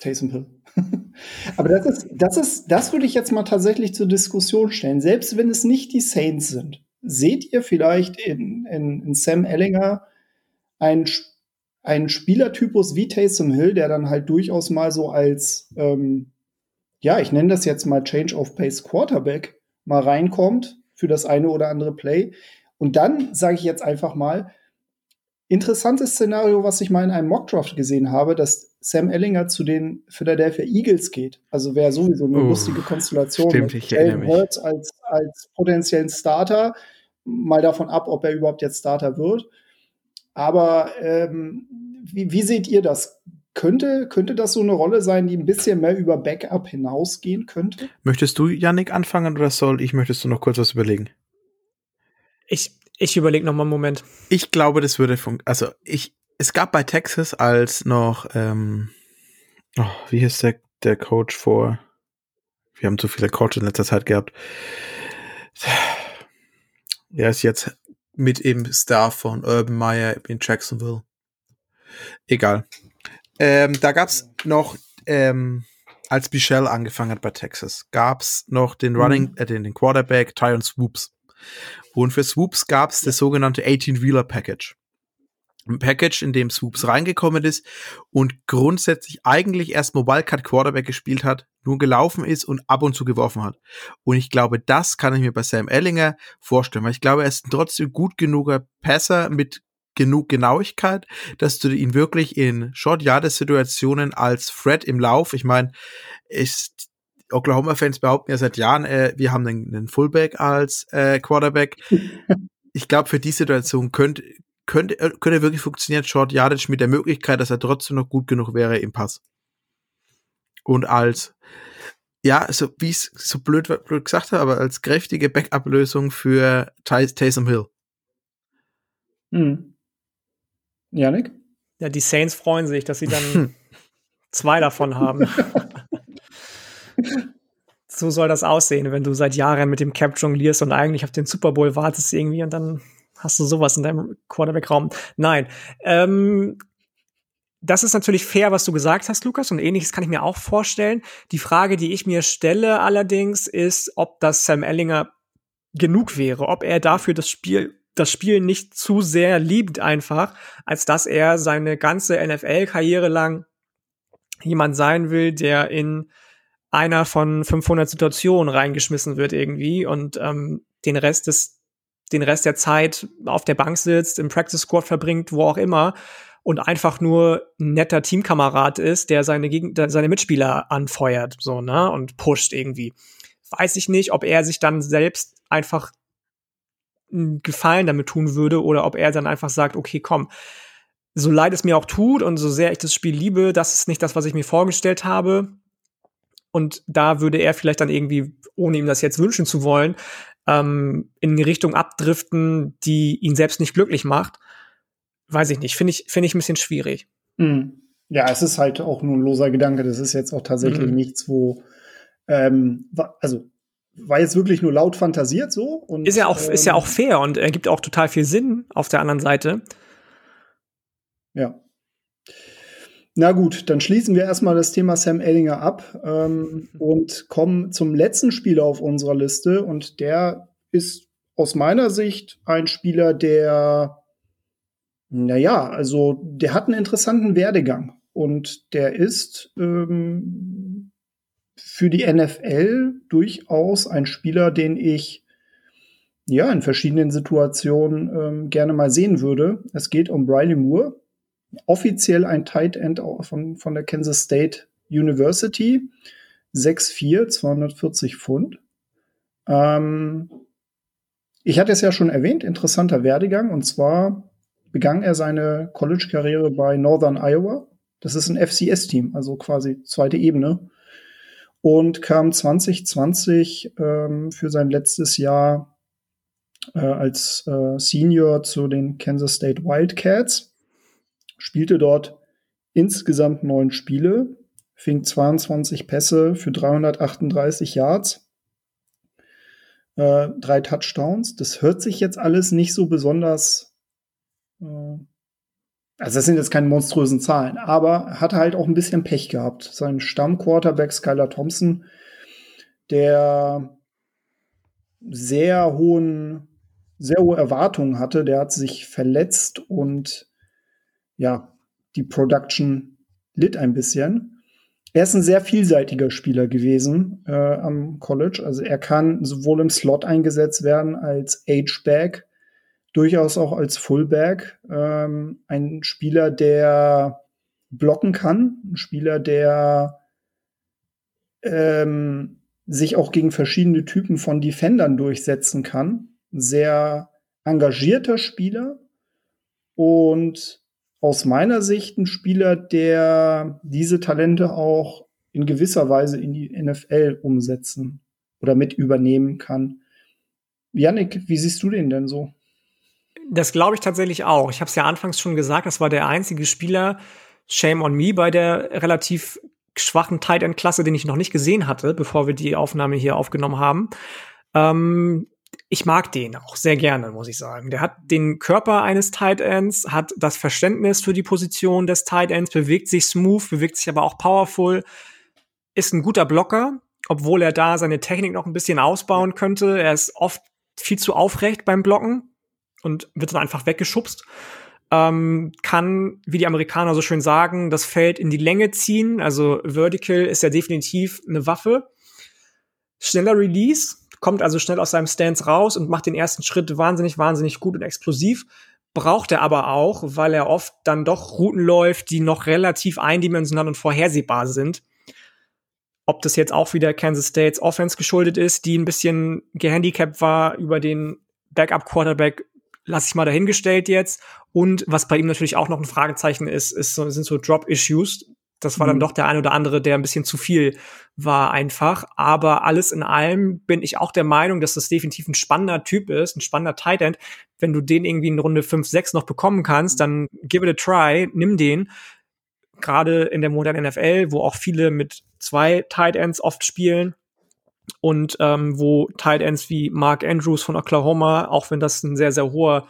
A: Taysom Hill. Aber das ist, das ist, das würde ich jetzt mal tatsächlich zur Diskussion stellen. Selbst wenn es nicht die Saints sind, seht ihr vielleicht in, in, in Sam Ellinger ein, ein Spielertypus wie Taysom Hill, der dann halt durchaus mal so als, ähm, ja, ich nenne das jetzt mal Change of Pace Quarterback mal reinkommt für das eine oder andere Play. Und dann sage ich jetzt einfach mal, interessantes Szenario, was ich mal in einem Mockdraft gesehen habe, dass Sam Ellinger zu den Philadelphia Eagles geht. Also wäre sowieso eine uh, lustige Konstellation.
B: Stimmt, ich erinnere mich.
A: Hurts als, als potenziellen Starter, mal davon ab, ob er überhaupt jetzt Starter wird. Aber ähm, wie, wie seht ihr das? Könnte, könnte das so eine Rolle sein, die ein bisschen mehr über Backup hinausgehen könnte?
B: Möchtest du, Yannick, anfangen oder soll ich? Möchtest du noch kurz was überlegen?
C: Ich, ich überlege noch mal einen Moment.
B: Ich glaube, das würde funktionieren. Also, ich, es gab bei Texas als noch, ähm, oh, wie hieß der, der Coach vor? Wir haben zu viele Coaches in letzter Zeit gehabt. Er ist jetzt mit im Star von Urban Meyer in Jacksonville. Egal. Ähm, da gab's noch, ähm, als Michelle angefangen hat bei Texas, gab's noch den Running, mhm. äh, den, den Quarterback Tyron Swoops. Und für Swoops gab's das sogenannte 18-Wheeler Package. Ein Package, in dem Swoops reingekommen ist und grundsätzlich eigentlich erst Mobile Cut Quarterback gespielt hat, nur gelaufen ist und ab und zu geworfen hat. Und ich glaube, das kann ich mir bei Sam Ellinger vorstellen, weil ich glaube, er ist trotzdem gut genuger Passer mit genug Genauigkeit, dass du ihn wirklich in Short-Yardage-Situationen als Threat im Lauf, ich meine, ist Oklahoma-Fans behaupten ja seit Jahren, äh, wir haben einen, einen Fullback als äh, Quarterback. ich glaube, für die Situation könnte könnte, äh, könnte wirklich funktionieren, Short Yardage mit der Möglichkeit, dass er trotzdem noch gut genug wäre im Pass. Und als ja, so wie es so blöd, blöd gesagt habe, aber als kräftige Backup-Lösung für Taysom Hill.
A: Hm. Janik?
C: Ja, die Saints freuen sich, dass sie dann zwei davon haben. so soll das aussehen, wenn du seit Jahren mit dem Cap jonglierst und eigentlich auf den Super Bowl wartest irgendwie und dann hast du sowas in deinem Quarterback-Raum. Nein. Ähm, das ist natürlich fair, was du gesagt hast, Lukas, und ähnliches kann ich mir auch vorstellen. Die Frage, die ich mir stelle allerdings, ist, ob das Sam Ellinger genug wäre, ob er dafür das Spiel das Spiel nicht zu sehr liebt einfach, als dass er seine ganze NFL-Karriere lang jemand sein will, der in einer von 500 Situationen reingeschmissen wird irgendwie und ähm, den Rest des den Rest der Zeit auf der Bank sitzt, im Practice Squad verbringt, wo auch immer und einfach nur ein netter Teamkamerad ist, der seine, Gegen seine Mitspieler anfeuert, so, ne, und pusht irgendwie. Weiß ich nicht, ob er sich dann selbst einfach einen Gefallen damit tun würde oder ob er dann einfach sagt, okay, komm, so leid es mir auch tut und so sehr ich das Spiel liebe, das ist nicht das, was ich mir vorgestellt habe. Und da würde er vielleicht dann irgendwie, ohne ihm das jetzt wünschen zu wollen, ähm, in eine Richtung abdriften, die ihn selbst nicht glücklich macht. Weiß ich nicht. Finde ich, finde ich ein bisschen schwierig.
A: Mhm. Ja, es ist halt auch nur ein loser Gedanke. Das ist jetzt auch tatsächlich mhm. nichts, wo, ähm, also war jetzt wirklich nur laut fantasiert so. Und,
C: ist ja auch, ähm, ist ja auch fair und ergibt auch total viel Sinn auf der anderen Seite.
A: Ja. Na gut, dann schließen wir erstmal das Thema Sam Ellinger ab ähm, und kommen zum letzten Spieler auf unserer Liste. Und der ist aus meiner Sicht ein Spieler, der, naja, also der hat einen interessanten Werdegang. Und der ist ähm, für die NFL durchaus ein Spieler, den ich ja in verschiedenen Situationen ähm, gerne mal sehen würde. Es geht um Briley Moore offiziell ein Tight End von, von der Kansas State University. 6'4, 240 Pfund. Ähm, ich hatte es ja schon erwähnt, interessanter Werdegang. Und zwar begann er seine College-Karriere bei Northern Iowa. Das ist ein FCS-Team, also quasi zweite Ebene. Und kam 2020 ähm, für sein letztes Jahr äh, als äh, Senior zu den Kansas State Wildcats spielte dort insgesamt neun Spiele, fing 22 Pässe für 338 Yards, äh, drei Touchdowns. Das hört sich jetzt alles nicht so besonders. Äh, also das sind jetzt keine monströsen Zahlen, aber hatte halt auch ein bisschen Pech gehabt. Sein Stammquarterback Skylar Thompson, der sehr hohen, sehr hohe Erwartungen hatte, der hat sich verletzt und ja, die Production litt ein bisschen. Er ist ein sehr vielseitiger Spieler gewesen äh, am College. Also er kann sowohl im Slot eingesetzt werden als H-Back, durchaus auch als Fullback. Ähm, ein Spieler, der blocken kann, ein Spieler, der ähm, sich auch gegen verschiedene Typen von Defendern durchsetzen kann. Sehr engagierter Spieler und aus meiner Sicht ein Spieler, der diese Talente auch in gewisser Weise in die NFL umsetzen oder mit übernehmen kann. Yannick, wie siehst du den denn so?
C: Das glaube ich tatsächlich auch. Ich habe es ja anfangs schon gesagt, das war der einzige Spieler, Shame on me, bei der relativ schwachen Tight End Klasse, den ich noch nicht gesehen hatte, bevor wir die Aufnahme hier aufgenommen haben. Ähm, ich mag den auch sehr gerne, muss ich sagen. Der hat den Körper eines Tight Ends, hat das Verständnis für die Position des Tight Ends, bewegt sich smooth, bewegt sich aber auch powerful, ist ein guter Blocker, obwohl er da seine Technik noch ein bisschen ausbauen könnte. Er ist oft viel zu aufrecht beim Blocken und wird dann einfach weggeschubst. Ähm, kann, wie die Amerikaner so schön sagen, das Feld in die Länge ziehen. Also Vertical ist ja definitiv eine Waffe. Schneller Release, kommt also schnell aus seinem Stance raus und macht den ersten Schritt wahnsinnig, wahnsinnig gut und explosiv. Braucht er aber auch, weil er oft dann doch Routen läuft, die noch relativ eindimensional und vorhersehbar sind. Ob das jetzt auch wieder Kansas States Offense geschuldet ist, die ein bisschen gehandicapt war über den Backup Quarterback, lasse ich mal dahingestellt jetzt. Und was bei ihm natürlich auch noch ein Fragezeichen ist, ist sind so Drop Issues. Das war dann mhm. doch der ein oder andere, der ein bisschen zu viel war einfach. Aber alles in allem bin ich auch der Meinung, dass das definitiv ein spannender Typ ist, ein spannender Tight End. Wenn du den irgendwie in Runde 5, 6 noch bekommen kannst, dann give it a try, nimm den. Gerade in der modernen NFL, wo auch viele mit zwei Tight Ends oft spielen und ähm, wo Tight Ends wie Mark Andrews von Oklahoma, auch wenn das ein sehr, sehr hoher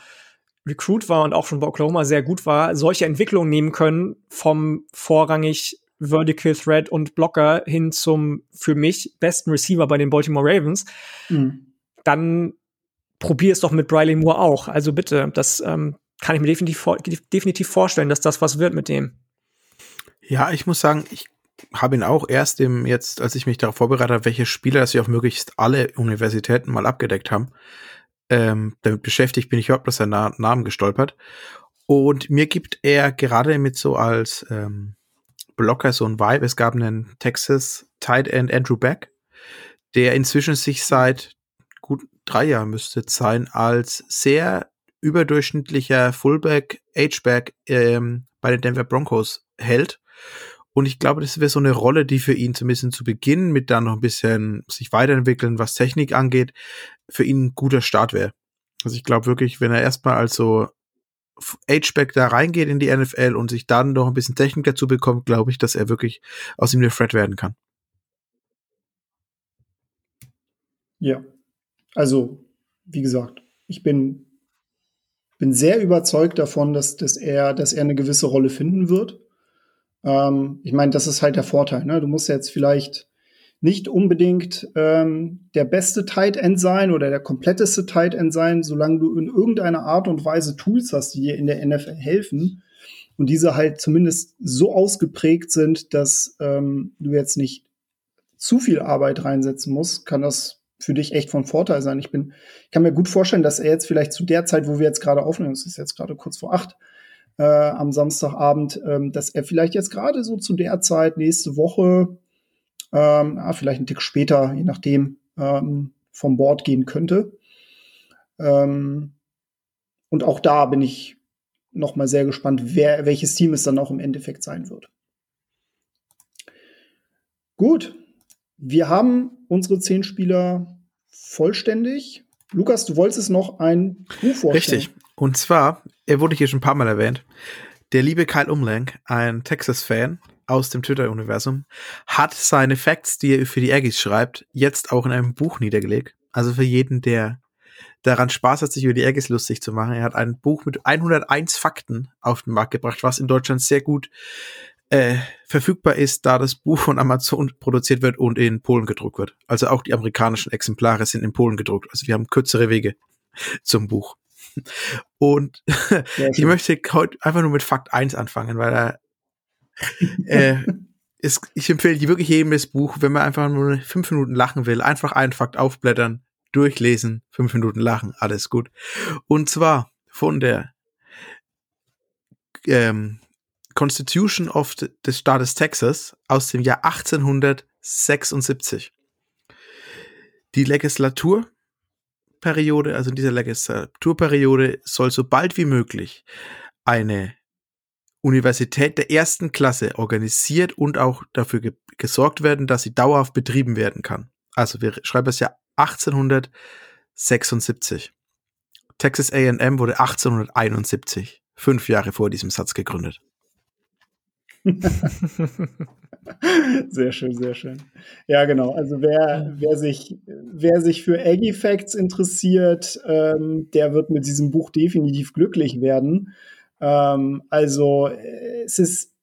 C: Recruit war und auch schon bei Oklahoma sehr gut war, solche Entwicklungen nehmen können vom vorrangig Vertical Thread und Blocker hin zum für mich besten Receiver bei den Baltimore Ravens, mhm. dann probier es doch mit Briley Moore auch. Also bitte, das ähm, kann ich mir definitiv, definitiv vorstellen, dass das was wird mit dem.
B: Ja, ich muss sagen, ich habe ihn auch erst im jetzt, als ich mich darauf vorbereitet habe, welche Spieler dass sie auf möglichst alle Universitäten mal abgedeckt haben, ähm, damit beschäftigt bin ich überhaupt aus seinen Na Namen gestolpert. Und mir gibt er gerade mit so als ähm, Blocker so ein Vibe. Es gab einen Texas Tight End Andrew Beck, der inzwischen sich seit gut drei Jahren müsste sein als sehr überdurchschnittlicher Fullback, H-Back ähm, bei den Denver Broncos hält Und ich glaube, das wäre so eine Rolle, die für ihn zumindest zu Beginn mit dann noch ein bisschen sich weiterentwickeln, was Technik angeht, für ihn ein guter Start wäre. Also ich glaube wirklich, wenn er erstmal als so H-Back da reingeht in die NFL und sich dann noch ein bisschen Technik dazu bekommt, glaube ich, dass er wirklich aus ihm der Fred werden kann.
A: Ja, also wie gesagt, ich bin bin sehr überzeugt davon, dass, dass er dass er eine gewisse Rolle finden wird. Ähm, ich meine, das ist halt der Vorteil. Ne? Du musst jetzt vielleicht nicht unbedingt ähm, der beste Tight End sein oder der kompletteste Tight End sein, solange du in irgendeiner Art und Weise Tools hast, die dir in der NFL helfen und diese halt zumindest so ausgeprägt sind, dass ähm, du jetzt nicht zu viel Arbeit reinsetzen musst, kann das für dich echt von Vorteil sein. Ich bin, ich kann mir gut vorstellen, dass er jetzt vielleicht zu der Zeit, wo wir jetzt gerade aufnehmen, es ist jetzt gerade kurz vor acht, äh, am Samstagabend, ähm, dass er vielleicht jetzt gerade so zu der Zeit nächste Woche ähm, ah, vielleicht einen Tick später, je nachdem, ähm, vom Board gehen könnte. Ähm, und auch da bin ich noch mal sehr gespannt, wer, welches Team es dann auch im Endeffekt sein wird. Gut, wir haben unsere zehn Spieler vollständig. Lukas, du wolltest noch ein Buch vorstellen.
B: Richtig. Und zwar, er wurde hier schon ein paar Mal erwähnt, der liebe Kyle Umlenk, ein Texas-Fan, aus dem Twitter-Universum, hat seine Facts, die er für die Aggies schreibt, jetzt auch in einem Buch niedergelegt. Also für jeden, der daran Spaß hat, sich über die Aggies lustig zu machen. Er hat ein Buch mit 101 Fakten auf den Markt gebracht, was in Deutschland sehr gut äh, verfügbar ist, da das Buch von Amazon produziert wird und in Polen gedruckt wird. Also auch die amerikanischen Exemplare sind in Polen gedruckt. Also wir haben kürzere Wege zum Buch. Und ich möchte heute einfach nur mit Fakt 1 anfangen, weil er äh, ist, ich empfehle wirklich jedem das Buch, wenn man einfach nur fünf Minuten lachen will, einfach einen Fakt aufblättern, durchlesen, fünf Minuten lachen, alles gut. Und zwar von der ähm, Constitution of des Staates Texas aus dem Jahr 1876. Die Legislaturperiode, also in dieser Legislaturperiode soll so bald wie möglich eine Universität der ersten Klasse organisiert und auch dafür ge gesorgt werden, dass sie dauerhaft betrieben werden kann. Also wir schreiben das Jahr 1876. Texas AM wurde 1871, fünf Jahre vor diesem Satz gegründet.
A: sehr schön, sehr schön. Ja, genau. Also wer, wer, sich, wer sich für Aggie Facts interessiert, ähm, der wird mit diesem Buch definitiv glücklich werden. Ähm, also äh, es ist,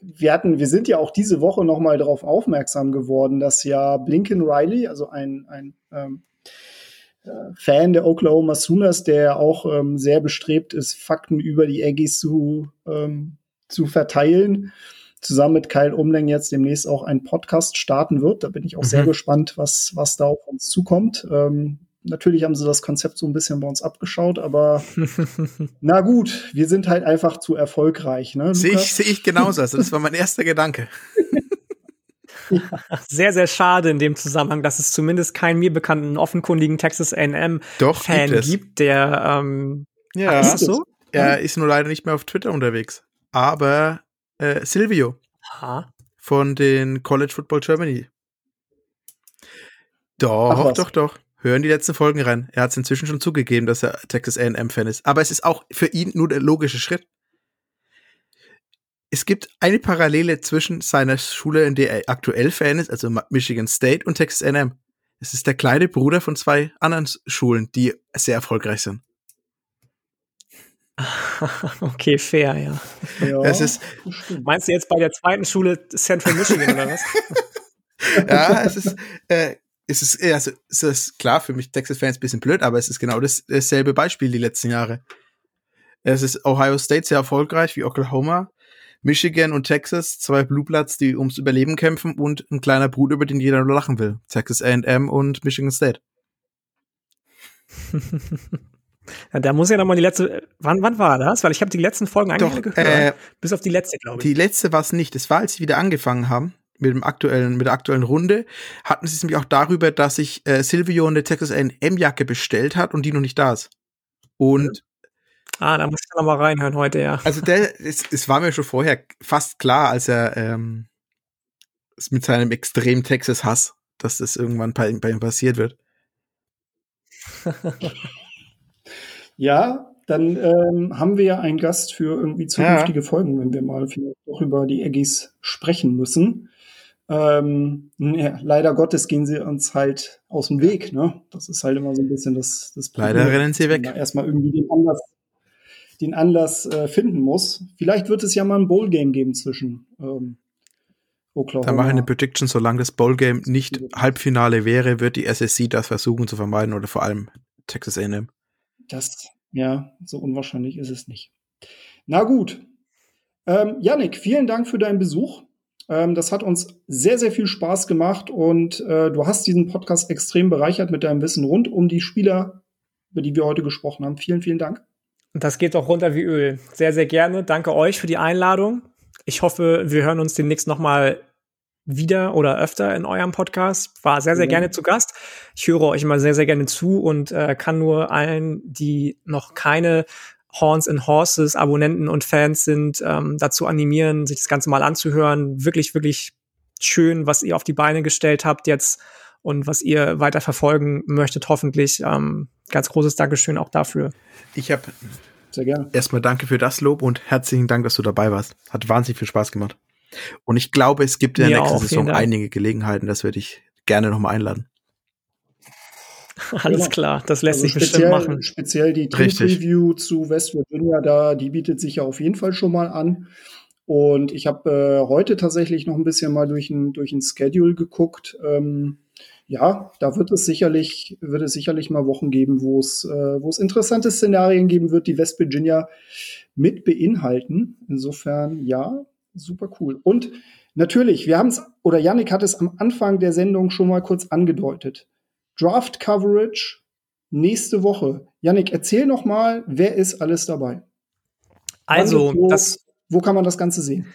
A: wir hatten, wir sind ja auch diese Woche noch mal darauf aufmerksam geworden, dass ja Blinken Riley, also ein, ein ähm, äh, Fan der Oklahoma Sooners, der auch ähm, sehr bestrebt ist, Fakten über die Aggies zu, ähm, zu verteilen, zusammen mit Kyle Umleng jetzt demnächst auch einen Podcast starten wird. Da bin ich auch mhm. sehr gespannt, was, was da auf uns zukommt. Ähm, Natürlich haben sie das Konzept so ein bisschen bei uns abgeschaut, aber na gut, wir sind halt einfach zu erfolgreich. Ne,
B: sehe ich, seh ich genauso. Also das war mein erster Gedanke.
C: ja. Sehr, sehr schade in dem Zusammenhang, dass es zumindest keinen mir bekannten offenkundigen Texas A&M-Fan gibt, gibt, der ähm,
B: ja, ach, ist das so? Er ist nur leider nicht mehr auf Twitter unterwegs. Aber äh, Silvio Aha. von den College Football Germany. Doch, doch, doch. Hören die letzten Folgen rein. Er hat es inzwischen schon zugegeben, dass er Texas A&M-Fan ist. Aber es ist auch für ihn nur der logische Schritt. Es gibt eine Parallele zwischen seiner Schule, in der er aktuell Fan ist, also Michigan State und Texas A&M. Es ist der kleine Bruder von zwei anderen Schulen, die sehr erfolgreich sind.
C: Okay, fair, ja.
B: ja es ist,
C: Meinst du jetzt bei der zweiten Schule Central Michigan oder was?
B: ja, es ist, äh, es ist, also, es ist klar für mich Texas-Fans ein bisschen blöd, aber es ist genau das, dasselbe Beispiel die letzten Jahre. Es ist Ohio State sehr erfolgreich wie Oklahoma. Michigan und Texas, zwei Blue Bloods, die ums Überleben kämpfen und ein kleiner Bruder, über den jeder nur lachen will. Texas A&M und Michigan State.
C: ja, da muss ja noch mal die letzte, wann, wann war das? Weil ich habe die letzten Folgen eigentlich Doch, gehört, äh, bis auf die letzte, glaube ich.
B: Die letzte war es nicht. Es war, als sie wieder angefangen haben mit dem aktuellen, mit der aktuellen Runde, hatten sie es nämlich auch darüber, dass sich äh, Silvio eine Texas A&M-Jacke bestellt hat und die noch nicht da ist. Und
C: Ah, da muss ich noch mal reinhören heute, ja.
B: Also der, es, es war mir schon vorher fast klar, als er, ähm, mit seinem extremen Texas-Hass, dass das irgendwann bei, bei ihm passiert wird.
A: ja, dann ähm, haben wir ja einen Gast für irgendwie zukünftige ja. Folgen, wenn wir mal vielleicht auch über die Aggies sprechen müssen. Ähm, ja, leider Gottes gehen sie uns halt aus dem Weg. Ne? Das ist halt immer so ein bisschen das, das
B: Problem. Leider rennen sie weg.
A: Erstmal irgendwie den Anlass, den Anlass äh, finden muss. Vielleicht wird es ja mal ein Bowl-Game geben zwischen ähm,
B: Oklahoma. Da mache ich eine Prediction, solange das Bowl-Game nicht Halbfinale wäre, wird die SSC das versuchen zu vermeiden oder vor allem Texas A&M.
A: Das, ja, so unwahrscheinlich ist es nicht. Na gut. Ähm, Yannick, vielen Dank für deinen Besuch. Ähm, das hat uns sehr, sehr viel Spaß gemacht und äh, du hast diesen Podcast extrem bereichert mit deinem Wissen rund um die Spieler, über die wir heute gesprochen haben. Vielen, vielen Dank.
C: Das geht auch runter wie Öl. Sehr, sehr gerne. Danke euch für die Einladung. Ich hoffe, wir hören uns demnächst noch mal wieder oder öfter in eurem Podcast. War sehr, sehr ja. gerne zu Gast. Ich höre euch immer sehr, sehr gerne zu und äh, kann nur allen, die noch keine Horns and Horses Abonnenten und Fans sind, ähm, dazu animieren, sich das Ganze mal anzuhören. Wirklich, wirklich schön, was ihr auf die Beine gestellt habt jetzt und was ihr weiter verfolgen möchtet, hoffentlich. Ähm, ganz großes Dankeschön auch dafür.
B: Ich habe sehr gerne. Erstmal danke für das Lob und herzlichen Dank, dass du dabei warst. Hat wahnsinnig viel Spaß gemacht. Und ich glaube, es gibt in der ja, nächsten Saison einige Gelegenheiten, das würde ich gerne nochmal einladen.
C: Alles genau. klar, das lässt also sich bestimmt machen.
A: Speziell die Team Preview zu West Virginia, da, die bietet sich ja auf jeden Fall schon mal an. Und ich habe äh, heute tatsächlich noch ein bisschen mal durch ein, durch ein Schedule geguckt. Ähm, ja, da wird es sicherlich, wird es sicherlich mal Wochen geben, wo es, äh, wo es interessante Szenarien geben wird, die West Virginia mit beinhalten. Insofern, ja, super cool. Und natürlich, wir haben es, oder Yannick hat es am Anfang der Sendung schon mal kurz angedeutet. Draft Coverage nächste Woche. Yannick, erzähl noch mal, wer ist alles dabei?
C: Also, wo, das,
A: wo kann man das Ganze sehen?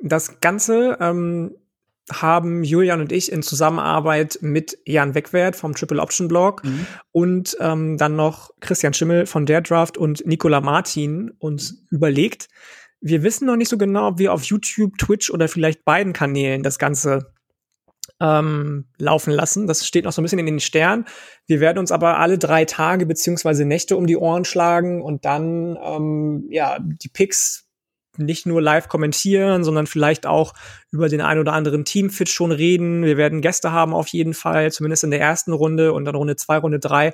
C: Das Ganze ähm, haben Julian und ich in Zusammenarbeit mit Jan Wegwert vom Triple Option Blog mhm. und ähm, dann noch Christian Schimmel von der Draft und Nicola Martin uns überlegt. Wir wissen noch nicht so genau, ob wir auf YouTube, Twitch oder vielleicht beiden Kanälen das Ganze ähm, laufen lassen. Das steht noch so ein bisschen in den Sternen. Wir werden uns aber alle drei Tage beziehungsweise Nächte um die Ohren schlagen und dann ähm, ja die Picks nicht nur live kommentieren, sondern vielleicht auch über den ein oder anderen Teamfit schon reden. Wir werden Gäste haben auf jeden Fall, zumindest in der ersten Runde und dann Runde zwei, Runde drei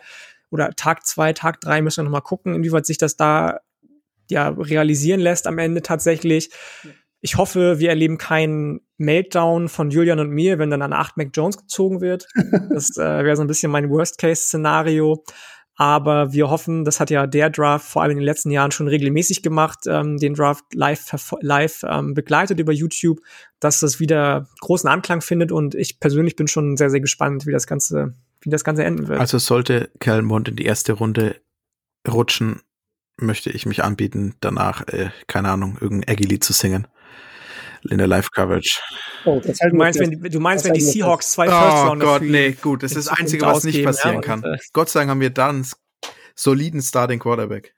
C: oder Tag zwei, Tag drei müssen wir noch mal gucken, inwieweit sich das da ja realisieren lässt am Ende tatsächlich. Ich hoffe, wir erleben keinen Meltdown von Julian und mir, wenn dann an 8 Mac Jones gezogen wird. Das äh, wäre so ein bisschen mein Worst-Case-Szenario. Aber wir hoffen, das hat ja der Draft vor allem in den letzten Jahren schon regelmäßig gemacht, ähm, den Draft live, live ähm, begleitet über YouTube, dass das wieder großen Anklang findet. Und ich persönlich bin schon sehr, sehr gespannt, wie das Ganze, wie das Ganze enden wird.
B: Also sollte Kelmont in die erste Runde rutschen, möchte ich mich anbieten, danach, äh, keine Ahnung, irgendein Aggie-Lied zu singen in der Live-Coverage.
C: Oh, du meinst, wenn, du meinst, wenn die Seahawks zwei
B: First Rounder Oh Gott, nee, gut, das ist das Einzige, was nicht passieren ja, kann. Äh, Gott sei Dank haben wir da einen soliden Starting Quarterback.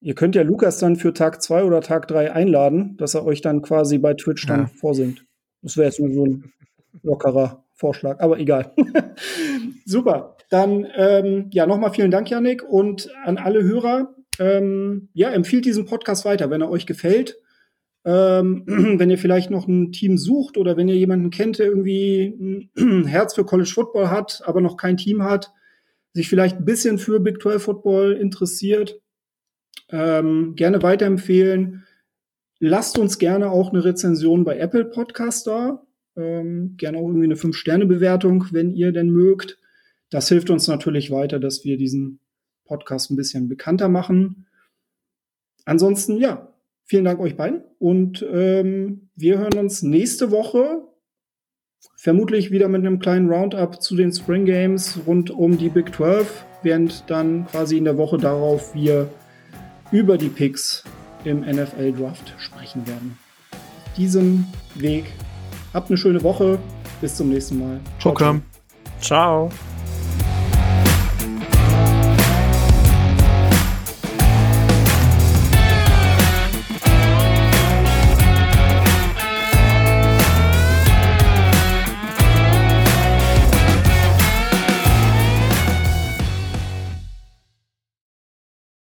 A: Ihr könnt ja Lukas dann für Tag 2 oder Tag 3 einladen, dass er euch dann quasi bei Twitch dann ja. vorsingt. Das wäre jetzt nur so ein lockerer Vorschlag, aber egal. Super. Dann ähm, ja nochmal vielen Dank, Janik, und an alle Hörer. Ähm, ja, empfiehlt diesen Podcast weiter, wenn er euch gefällt. Ähm, wenn ihr vielleicht noch ein Team sucht oder wenn ihr jemanden kennt, der irgendwie ein Herz für College Football hat, aber noch kein Team hat, sich vielleicht ein bisschen für Big 12 Football interessiert, ähm, gerne weiterempfehlen. Lasst uns gerne auch eine Rezension bei Apple Podcast da. Ähm, gerne auch irgendwie eine 5-Sterne-Bewertung, wenn ihr denn mögt. Das hilft uns natürlich weiter, dass wir diesen Podcast ein bisschen bekannter machen. Ansonsten, ja, vielen Dank euch beiden und ähm, wir hören uns nächste Woche vermutlich wieder mit einem kleinen Roundup zu den Spring Games rund um die Big 12, während dann quasi in der Woche darauf wir über die Picks im NFL Draft sprechen werden. Auf diesem Weg habt eine schöne Woche. Bis zum nächsten Mal.
B: Ciao. Ciao.
C: ciao.